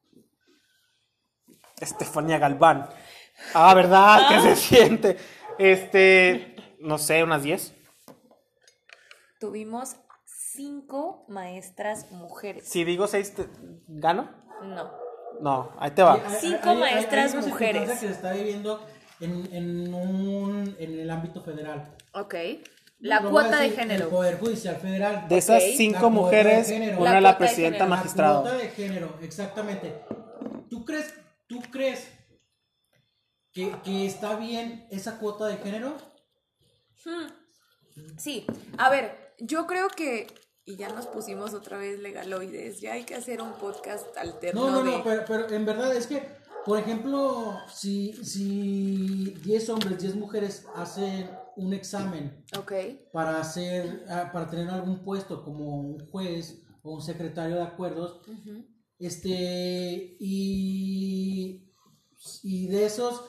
Estefanía Galván. Ah, ¿verdad? ¿Qué se siente? Este, no sé, unas 10. Tuvimos cinco maestras mujeres. Si digo 6, ¿gano? No. No, ahí te va. Hay- hay- Cinco hay- hay- maestras hay una mujeres. circunstancia que se está viviendo en, en, un, en el ámbito federal. Ok. La Lo voy a cuota de decir, El género. Poder Judicial Federal. De esas Ok. La cinco cuota mujeres, género. una La es la cuota de presidenta género. magistrado. La cuota de género, exactamente. ¿Tú crees, tú crees que, que está bien esa cuota de género. Sí, a ver, yo creo que, y ya nos pusimos otra vez legaloides, ya hay que hacer un podcast alterno. No, no, de- no, pero, pero en verdad es que, por ejemplo, si, si 10 hombres, 10 mujeres hacen un examen Ok, para hacer, ah, para tener algún puesto como un juez o un secretario de acuerdos, este, y, y de esos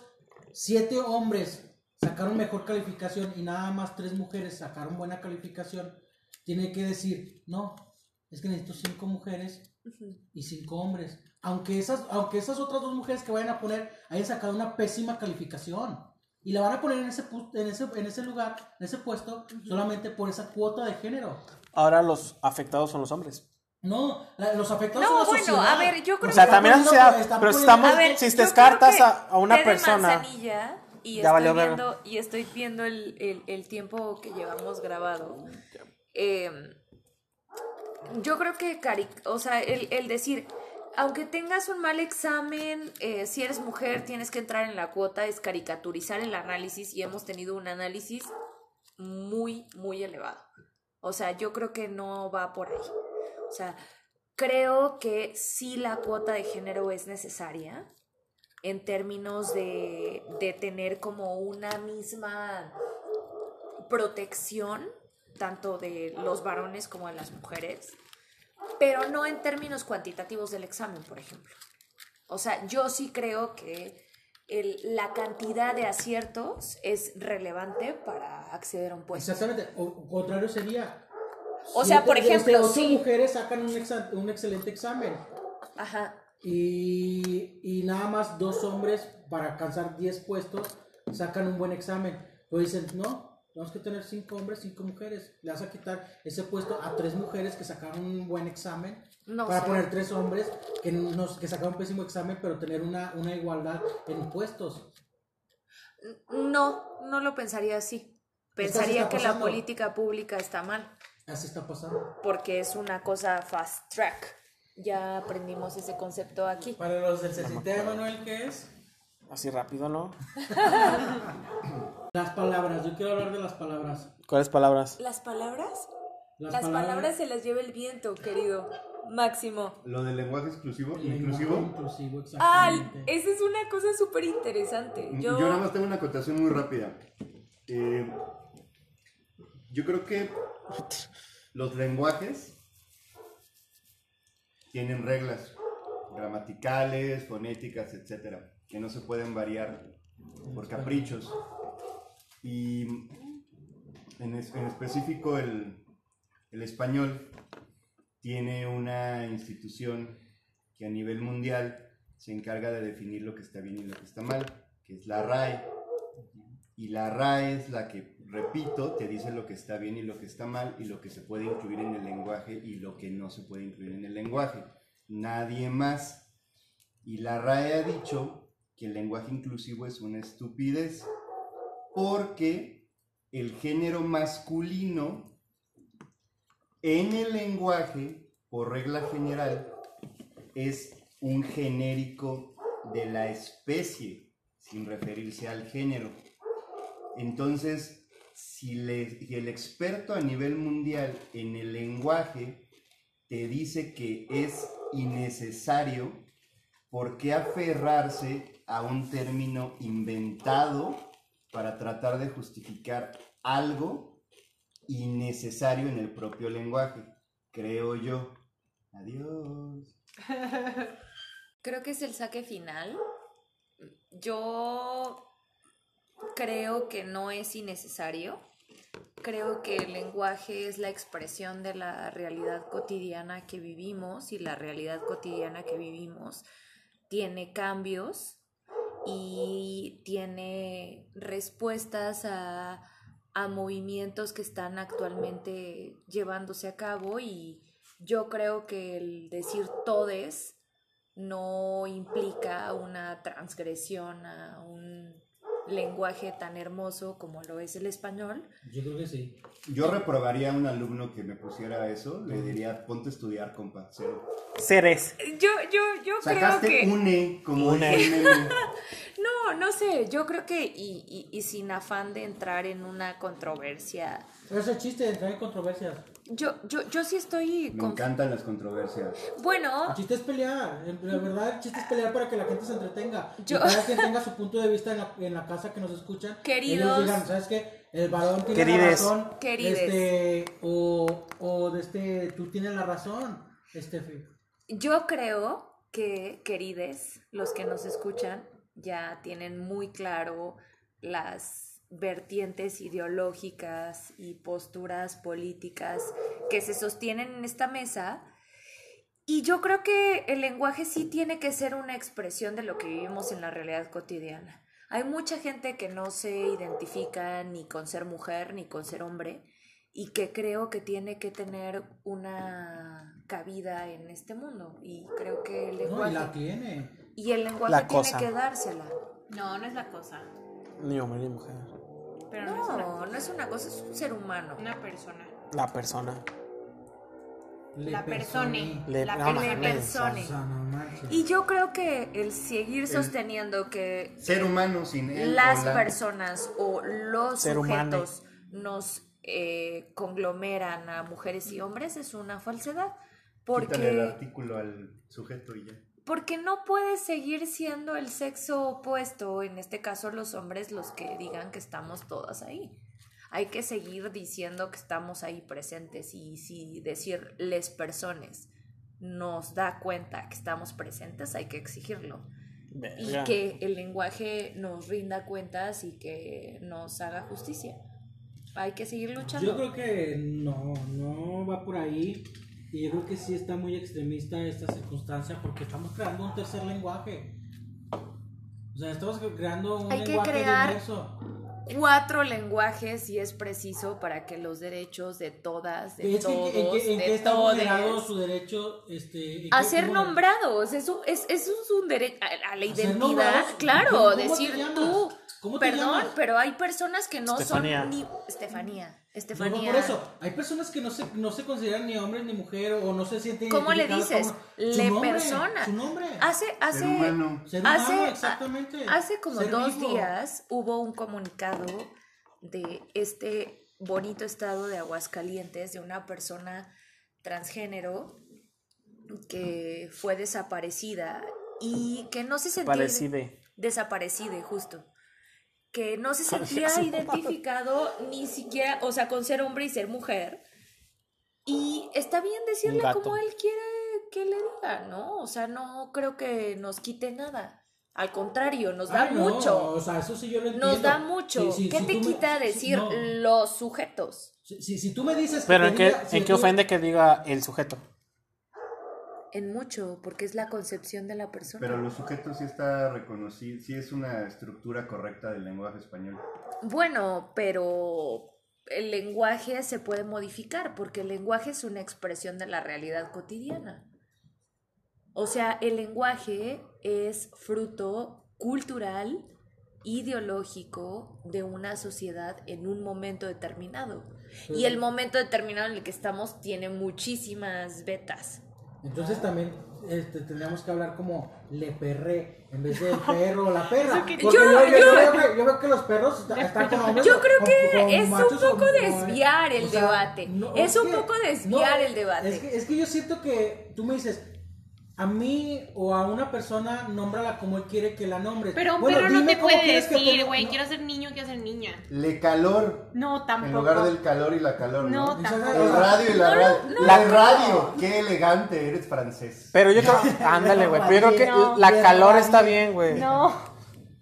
siete hombres sacaron mejor calificación y nada más tres mujeres sacaron buena calificación, tiene que decir, no, es que necesito cinco mujeres y cinco hombres. Aunque esas, aunque esas otras dos mujeres que vayan a poner hayan sacado una pésima calificación. Y la van a poner en ese, en ese, en ese lugar, en ese puesto, solamente por esa cuota de género. Ahora los afectados son los hombres. No, la- los afectados No, son la bueno, sociedad. a ver, yo creo O sea, que- también la sociedad, pero poniendo- estamos, ver, si descartas a, a una persona, y Ya estoy viendo, y estoy viendo el, el- el tiempo que llevamos grabado. eh, yo creo que, cari o sea, el, el decir, aunque tengas un mal examen, eh, si eres mujer tienes que entrar en la cuota, es caricaturizar el análisis y hemos tenido un análisis muy, muy elevado. O sea, yo creo que no va por ahí. O sea, creo que sí la cuota de género es necesaria en términos de, de tener como una misma protección, tanto de los varones como de las mujeres, pero no en términos cuantitativos del examen, por ejemplo. O sea, yo sí creo que la cantidad de aciertos es relevante para acceder a un puesto. Exactamente, o contrario sería. O sea, por siete- ejemplo, ocho sí. mujeres sacan un, exa- un excelente examen Ajá. y, y nada más dos hombres para alcanzar 10 puestos sacan un buen examen. Pues dicen, no, tenemos que tener cinco hombres, cinco mujeres. Le vas a quitar ese puesto a tres mujeres que sacaron un buen examen No para sé. poner tres hombres que, nos, que sacaron un pésimo examen, pero tener una, una igualdad en puestos. No, no lo pensaría así. Pensaría que la política pública está mal, Así está pasando. porque es una cosa fast track. Ya aprendimos ese concepto aquí. Para los del CCT, Manuel, ¿qué es? así rápido, ¿no? Las palabras, yo quiero hablar de las palabras. ¿Cuáles palabras? ¿Las palabras? Las, Las palabras se las lleva el viento, querido Máximo. Lo del lenguaje exclusivo, Lenguaje inclusivo. inclusivo, Ah, exactamente. esa es una cosa súper interesante. Yo... Yo, nada más tengo una acotación muy rápida. Eh, yo creo que los lenguajes tienen reglas gramaticales, fonéticas, etcétera, que no se pueden variar por caprichos. Y en, es- en específico el, el español tiene una institución que a nivel mundial se encarga de definir lo que está bien y lo que está mal, que es la RAE. Y la RAE es la que, repito, te dice lo que está bien y lo que está mal y lo que se puede incluir en el lenguaje y lo que no se puede incluir en el lenguaje. Nadie más. Y la RAE ha dicho que el lenguaje inclusivo es una estupidez porque el género masculino en el lenguaje, por regla general, es un genérico de la especie, sin referirse al género. Entonces, si, el experto a nivel mundial en el lenguaje te dice que es innecesario, ¿por qué aferrarse a un término inventado para tratar de justificar algo innecesario en el propio lenguaje? Creo yo. Adiós. creo que es el saque final. Yo creo que no es innecesario. Creo que el lenguaje es la expresión de la realidad cotidiana que vivimos y la realidad cotidiana que vivimos tiene cambios y tiene respuestas a, a movimientos que están actualmente llevándose a cabo y yo creo que el decir todes no implica una transgresión a un lenguaje tan hermoso como lo es el español. Yo creo que sí. Yo reprobaría a un alumno que me pusiera eso, le diría, ponte a estudiar, compa, cero. Seres. Yo, yo, yo creo Sacaste que... une como Une. meme. No, No, sé, yo creo que, y, y, y sin afán de entrar en una controversia, Ese es el chiste de entrar en controversias. Yo, yo, yo sí estoy... Me con- encantan las controversias. Bueno, El chiste es pelear. La verdad, el chiste es pelear para que la gente se entretenga. Yo- Y cada quien tenga su punto de vista en la, en la casa que nos escuchan. Queridos. Ellos digan, ¿sabes qué? El varón tiene Querides. la razón. Querides. Este, o, o de este, tú tienes la razón. Este, Yo creo que, querides, los que nos escuchan ya tienen muy claro las vertientes ideológicas y posturas políticas que se sostienen en esta mesa. Y yo creo que el lenguaje sí tiene que ser una expresión de lo que vivimos en la realidad cotidiana. Hay mucha gente que no se identifica ni con ser mujer ni con ser hombre y que creo que tiene que tener una cabida en este mundo y creo que el no, y lenguaje la tiene. y el lenguaje La tiene cosa. que dársela. No, no es la cosa. Ni hombre ni mujer. Pero no, es una, No, no es una cosa, es un ser humano. una persona. La persona. Le La persone. Le- la no, persone. O sea, no manches. Y yo creo que el seguir sosteniendo que Ser humano sin él. las o la- personas o los Ser humano. sujetos nos eh, conglomeran a mujeres y hombres es una falsedad. Quítale el Porque, artículo al sujeto y ya. Porque no puede seguir siendo el sexo opuesto, en este caso los hombres, los que digan que estamos todas ahí. Hay que seguir diciendo que estamos ahí presentes y si decir les personas nos da cuenta que estamos presentes, hay que exigirlo. y que el lenguaje nos rinda cuentas y que nos haga justicia. Hay que seguir luchando. Yo creo que no, no va por ahí. Y yo creo que sí está muy extremista esta circunstancia porque estamos creando un tercer lenguaje. O sea, estamos creando un Hay que crear- diverso. Cuatro lenguajes si es preciso para que los derechos de todas, de Es que, todos, ¿en qué de está vulnerado todes, su derecho este, a ser cómo- nombrados. Eso es, eso es un derecho a, a la identidad. Claro, ¿Cómo te decir tú. ¿Cómo te Perdón, llamas? pero hay personas que no Estefanía. son ni. Estefanía. No, Estefanía. por eso, hay personas que no se, no se consideran ni hombre ni mujer o no se sienten ¿Cómo le dices? como- Le nombre, persona. Su nombre. Hace, hace, Ser humano. Ser humano, hace, exactamente. hace como Ser dos vivo. días hubo un comunicado de este bonito estado de Aguascalientes de una persona transgénero que fue desaparecida y que no se sentía Parecide. desaparecida justo que no se sentía identificado ni siquiera, o sea, con ser hombre y ser mujer. Y está bien decirle como él quiere que le diga, ¿no? O sea, no creo que nos quite nada. Al contrario, nos da Ay, no, mucho. O sea, eso sí yo lo entiendo. Nos da mucho. Sí, sí, ¿Qué si te me- quita decir no. los sujetos? Si, si, si tú me dices que Pero ¿en qué, diga- ¿en qué ofende que diga el sujeto? En mucho, porque es la concepción de la persona. Pero los sujetos sí está reconocido, sí es una estructura correcta del lenguaje español. Bueno, pero el lenguaje se puede modificar porque el lenguaje es una expresión de la realidad cotidiana. O sea, el lenguaje es fruto cultural, ideológico de una sociedad en un momento determinado. Y el momento determinado en el que estamos tiene muchísimas vetas. Entonces también este, tendríamos que hablar como le perré en vez del perro o la perra. Porque Yo- yo, yo- veo que, yo veo que los perros están, con hombres. Yo creo con- que con es un poco o- desviar el o sea, debate. no, Es un que- poco desviar el debate. Es que, es que yo siento que tú me dices, a mí o a una persona, nómbrala como él quiere que la nombres. Pero un Bueno, perro no te cómo puede te- decir, güey, no. quiero ser niño, quiero ser niña. Le calor. No, tampoco. En lugar del calor y la calor, ¿no? Tampoco. El radio y la No, radio. no, la no. radio. Qué elegante, eres francés. Pero yo creo, ándale, güey. Pero yo creo que No. la calor está bien, güey. No.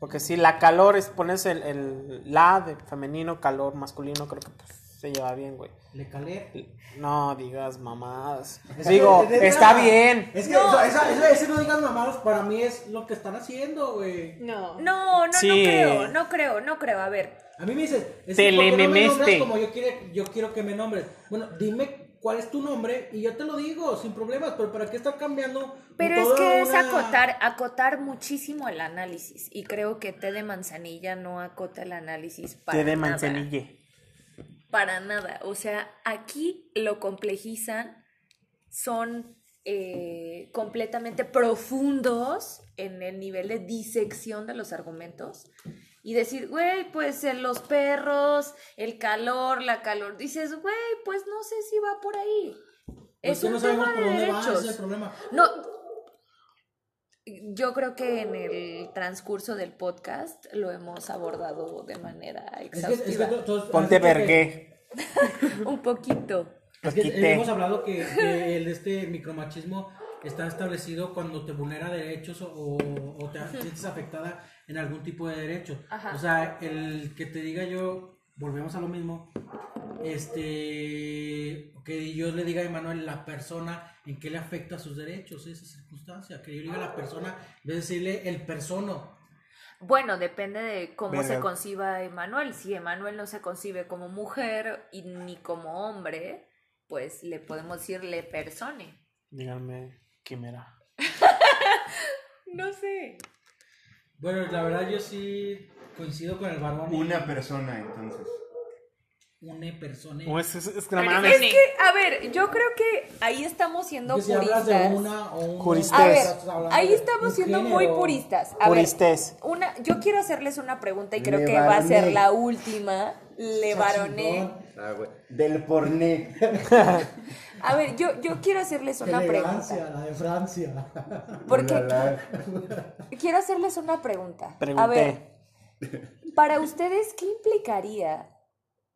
Porque si la calor es pones el, el la de femenino, calor masculino, creo que pues, se lleva bien, güey. Le calé. No digas mamadas. Es que, Digo, está bien. Es que eso, eso, eso, ese no digas mamadas, para mí es lo que están haciendo, güey. No. No, no, Sí. no creo, no creo, no creo. A ver, A mí me dices, es que ¿por qué no me nombras como yo, quiere, yo quiero que me nombres? Bueno, dime cuál es tu nombre y yo te lo digo sin problemas, pero ¿para qué estar cambiando? pero es que es acotar, acotar muchísimo el análisis. Y creo que té de manzanilla no acota el análisis para Té de nada. Para nada. O sea, aquí lo complejizan, son eh, completamente profundos en el nivel de disección de los argumentos y decir, güey, pues en los perros, el calor, la calor. Dices, güey, pues no sé si va por ahí. Pues Es que un no tema de dónde va, ese es el derechos. problema. No. Yo creo que en el transcurso del podcast lo hemos abordado de manera Es que, es que exhaustiva. to- todos- Ponte que- vergué. Un poquito. Es que hemos hablado que, que el este micromachismo está establecido cuando te vulnera derechos o, o te sientes afectada en algún tipo de derecho. Ajá. O sea, el que te diga yo, volvemos a lo mismo, este, que yo le diga a Emanuel la persona en qué le afecta sus derechos, esa circunstancia, que yo le diga a la persona, en vez de decirle el persono. Bueno, depende de cómo se conciba Emanuel. Si Emanuel no se concibe como mujer y ni como hombre, pues le podemos decir le persone. Díganme quién era. No sé. Bueno, la verdad yo sí coincido con el varón. Una persona, entonces. Una persona. O es, es, es que Pero no mames. es que- A ver, yo creo que ahí estamos siendo si de puristas. una o un Juristes. A ver, ahí estamos siendo género. muy puristas. A ver, una, yo quiero hacerles una pregunta y creo Le que va a ser la última. Le varoné. Ah. Del porné. A ver, yo, yo quiero hacerles una Elegancia, pregunta. la de Francia. Porque Ulala. quiero hacerles una pregunta. Pregunté. A ver, para ustedes, ¿qué implicaría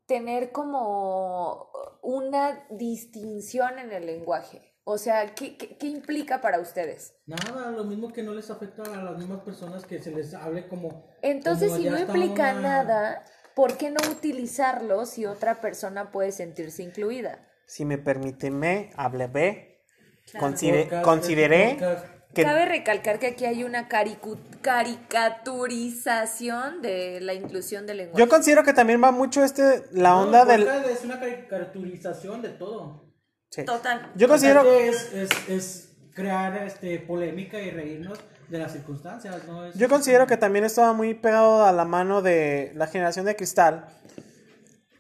tener como una distinción en el lenguaje? O sea, ¿qué, qué, qué implica para ustedes? Nada, lo mismo que no les afecta a las mismas personas que se les hable como. Entonces, como si no implica una- nada, ¿por qué no utilizarlo si otra persona puede sentirse incluida? Si me permíteme, hablé. Claro. Consider- Podcast, consideré podcast. Que Cabe recalcar que aquí hay una caricaturización de la inclusión del lenguaje. yo considero que también va mucho este la No, onda del podcast Es una caricaturización de todo. sí. Total. Yo considero Es, es, es crear este, polémica y reírnos de las circunstancias, ¿no? Es- yo considero que también estaba muy pegado a la mano de la generación de cristal.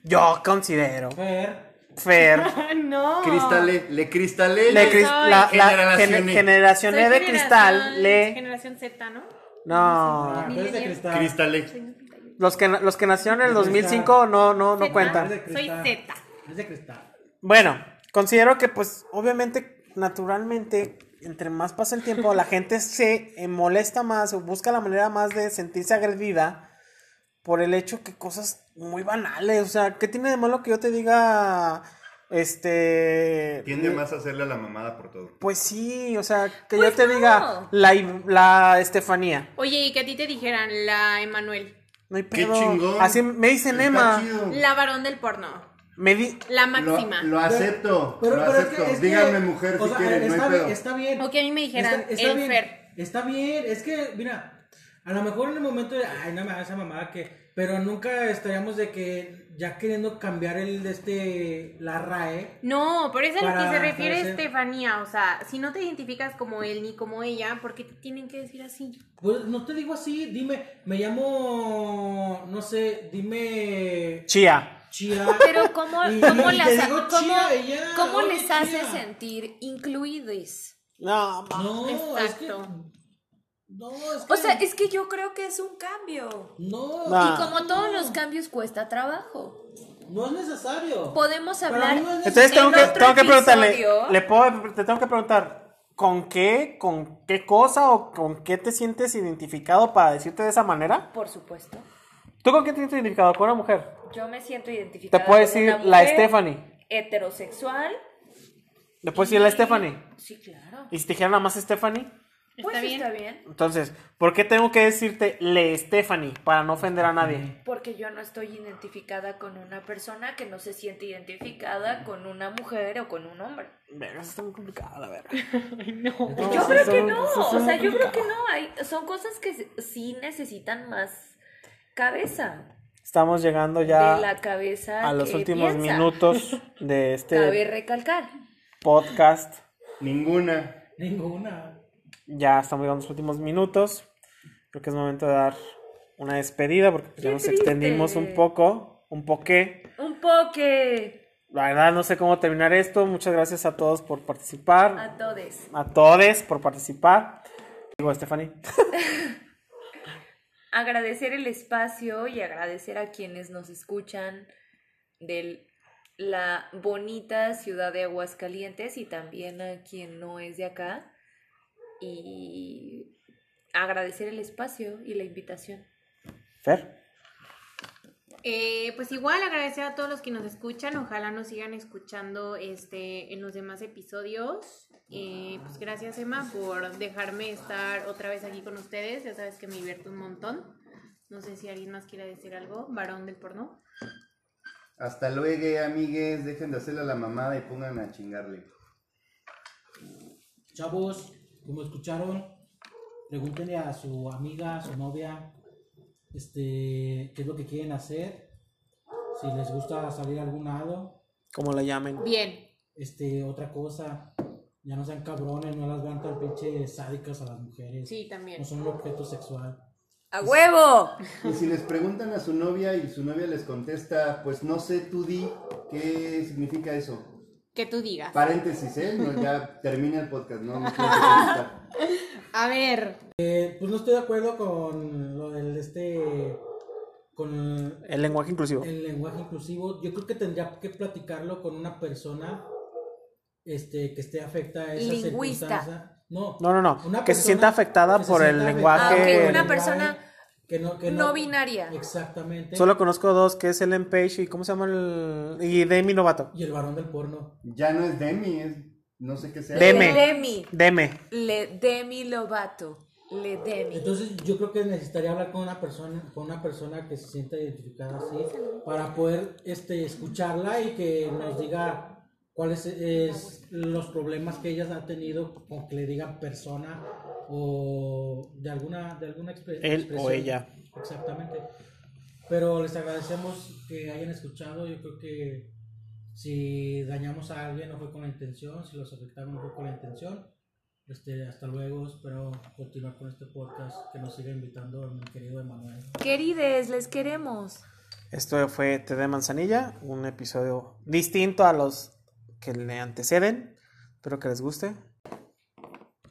Yo considero Fer, Fer no. Cristale, le cristalé. le cris- la, la generación gener- E. generación E de generación- cristal le Generación Z, ¿no? no ah, tú eres de cristal. Cristalé. los que los que nacieron en el 2005 no no no cuentan. Es Soy. Z. Es de cristal. Bueno, considero que pues obviamente, naturalmente, entre más pasa el tiempo, la gente se molesta más o busca la manera más de sentirse agredida por el hecho que cosas muy banales, o sea, ¿qué tiene de malo que yo te diga, este... Tiende más a hacerle a la mamada por todo. Pues sí, o sea, que Pues yo te no. diga la, la Estefanía. Oye, y que a ti te dijeran la Emanuel. No hay Qué pedo. chingón. Así me dicen Está Emma. chido. La varón del porno. Me di... La máxima. lo acepto. Pero, lo pero es acepto. que, es que- Díganme mujer o si sea, quieren, no está, hay bien, pedo. está bien. O que a mí me dijeran Está, está el bien, Fer. Está bien, es que, mira, a lo mejor en el momento de, ay, no me hagas esa mamada que, pero nunca estaríamos de que ya queriendo cambiar el de este, la RAE. No, por eso es a lo que se refiere Estefanía. O sea, si no te identificas como él ni como ella, ¿por qué te tienen que decir así? Pues no te digo así, dime, me llamo, no sé, dime Chía. Chía. Pero ¿cómo, Y- cómo y las digo cómo- chía cómo les hace sentir incluidos? No, No, es que, Exacto. No, es que, O sea, es que yo creo que es un cambio. no, No. Y como todos no, los cambios cuesta trabajo. no es necesario. Podemos hablar. no es Entonces tengo En que, otro tengo que preguntarle, le puedo, te tengo que preguntar, ¿con qué, con qué cosa o con qué te sientes identificado para decirte de esa manera? Por supuesto. ¿Tú con qué te sientes identificado? ¿Con una mujer? Yo me siento Te identificada. puedo con decir una la mujer Stephanie. Heterosexual. ¿Le puedo decir la Stephanie? Sí, claro. ¿Y si te dijeran nada más Stephanie? Pues ¿Está bien? está bien. Entonces, ¿por qué tengo que decirte le Stephanie para no ofender a nadie? Porque yo no estoy identificada con una persona que no se siente identificada con una mujer o con un hombre. Verga, eso está muy complicado, la verga. No. No, Yo creo que no, o sea, yo creo que no, hay, son cosas que sí necesitan más cabeza. Estamos llegando de ya la cabeza a los últimos piensa. minutos de Cabe este recalcar. podcast. Ninguna. Ninguna. Ya estamos llegando a los últimos minutos. Creo que es momento de dar una despedida porque pues, ya nos triste. extendimos un poco, un poqué. Un poque. La verdad no sé cómo terminar esto. Muchas gracias a todos por participar. A todes. A todos por participar. Digo, Stephanie. Agradecer el espacio y agradecer a quienes nos escuchan de la bonita ciudad de Aguascalientes y también a quien no es de acá. Y agradecer el espacio y la invitación. Fer. Eh, pues igual agradecer a todos los que nos escuchan, ojalá nos sigan escuchando este en los demás episodios. Eh, pues gracias Emma por dejarme estar otra vez aquí con ustedes, ya sabes que me divierto un montón. No sé si alguien más quiere decir algo, varón del porno. Hasta luego, amigues. Dejen de hacerle a la mamada y pongan a chingarle. Chavos, como escucharon, pregúntenle a su amiga, a su novia, este, qué es lo que quieren hacer, si les gusta salir a algún lado, Como la llamen. Bien, este, otra cosa, ya no sean cabrones, no las vean tan pinche sádicas a las mujeres, sí, también. no son un objeto sexual. ¡A huevo! Y si les preguntan a su novia y su novia les contesta, pues no sé, tú di, ¿qué significa eso? Que tú digas. Paréntesis, ¿eh? No, ya termina el podcast, no. A ver, Eh, pues no estoy de acuerdo con lo del este, con El lenguaje inclusivo. el lenguaje inclusivo. Yo creo que tendría que platicarlo con una persona, este, que esté afecta a esa Lingüista. circunstancia. No, No, no, no. Una que se sienta afectada que se por el lenguaje. Ah, ok, afectada por una persona lenguaje que no, que No binaria. Exactamente. Solo conozco dos, que es Ellen Page y ¿cómo se llama el...? Y Demi Novato. Y el varón del porno. Ya no es Demi, es no sé qué sea. Deme. Le Demi. Deme. Le Demi Lovato. Le Demi. Entonces yo creo que necesitaría hablar con una persona, con una persona que se sienta identificada así, para poder este, escucharla y que nos diga cuáles es los problemas que ellas han tenido con que le digan persona o de alguna de alguna expre- Él o expresión. ella. Exactamente. Pero les agradecemos que hayan escuchado. Yo creo que si dañamos a alguien no fue con la intención, si los afectamos no fue con la intención. Este, hasta luego, espero continuar con este podcast que nos siga invitando mi querido Emanuel. Querides, les queremos. Esto fue Té de Manzanilla, un episodio distinto a los que le anteceden. Espero que les guste.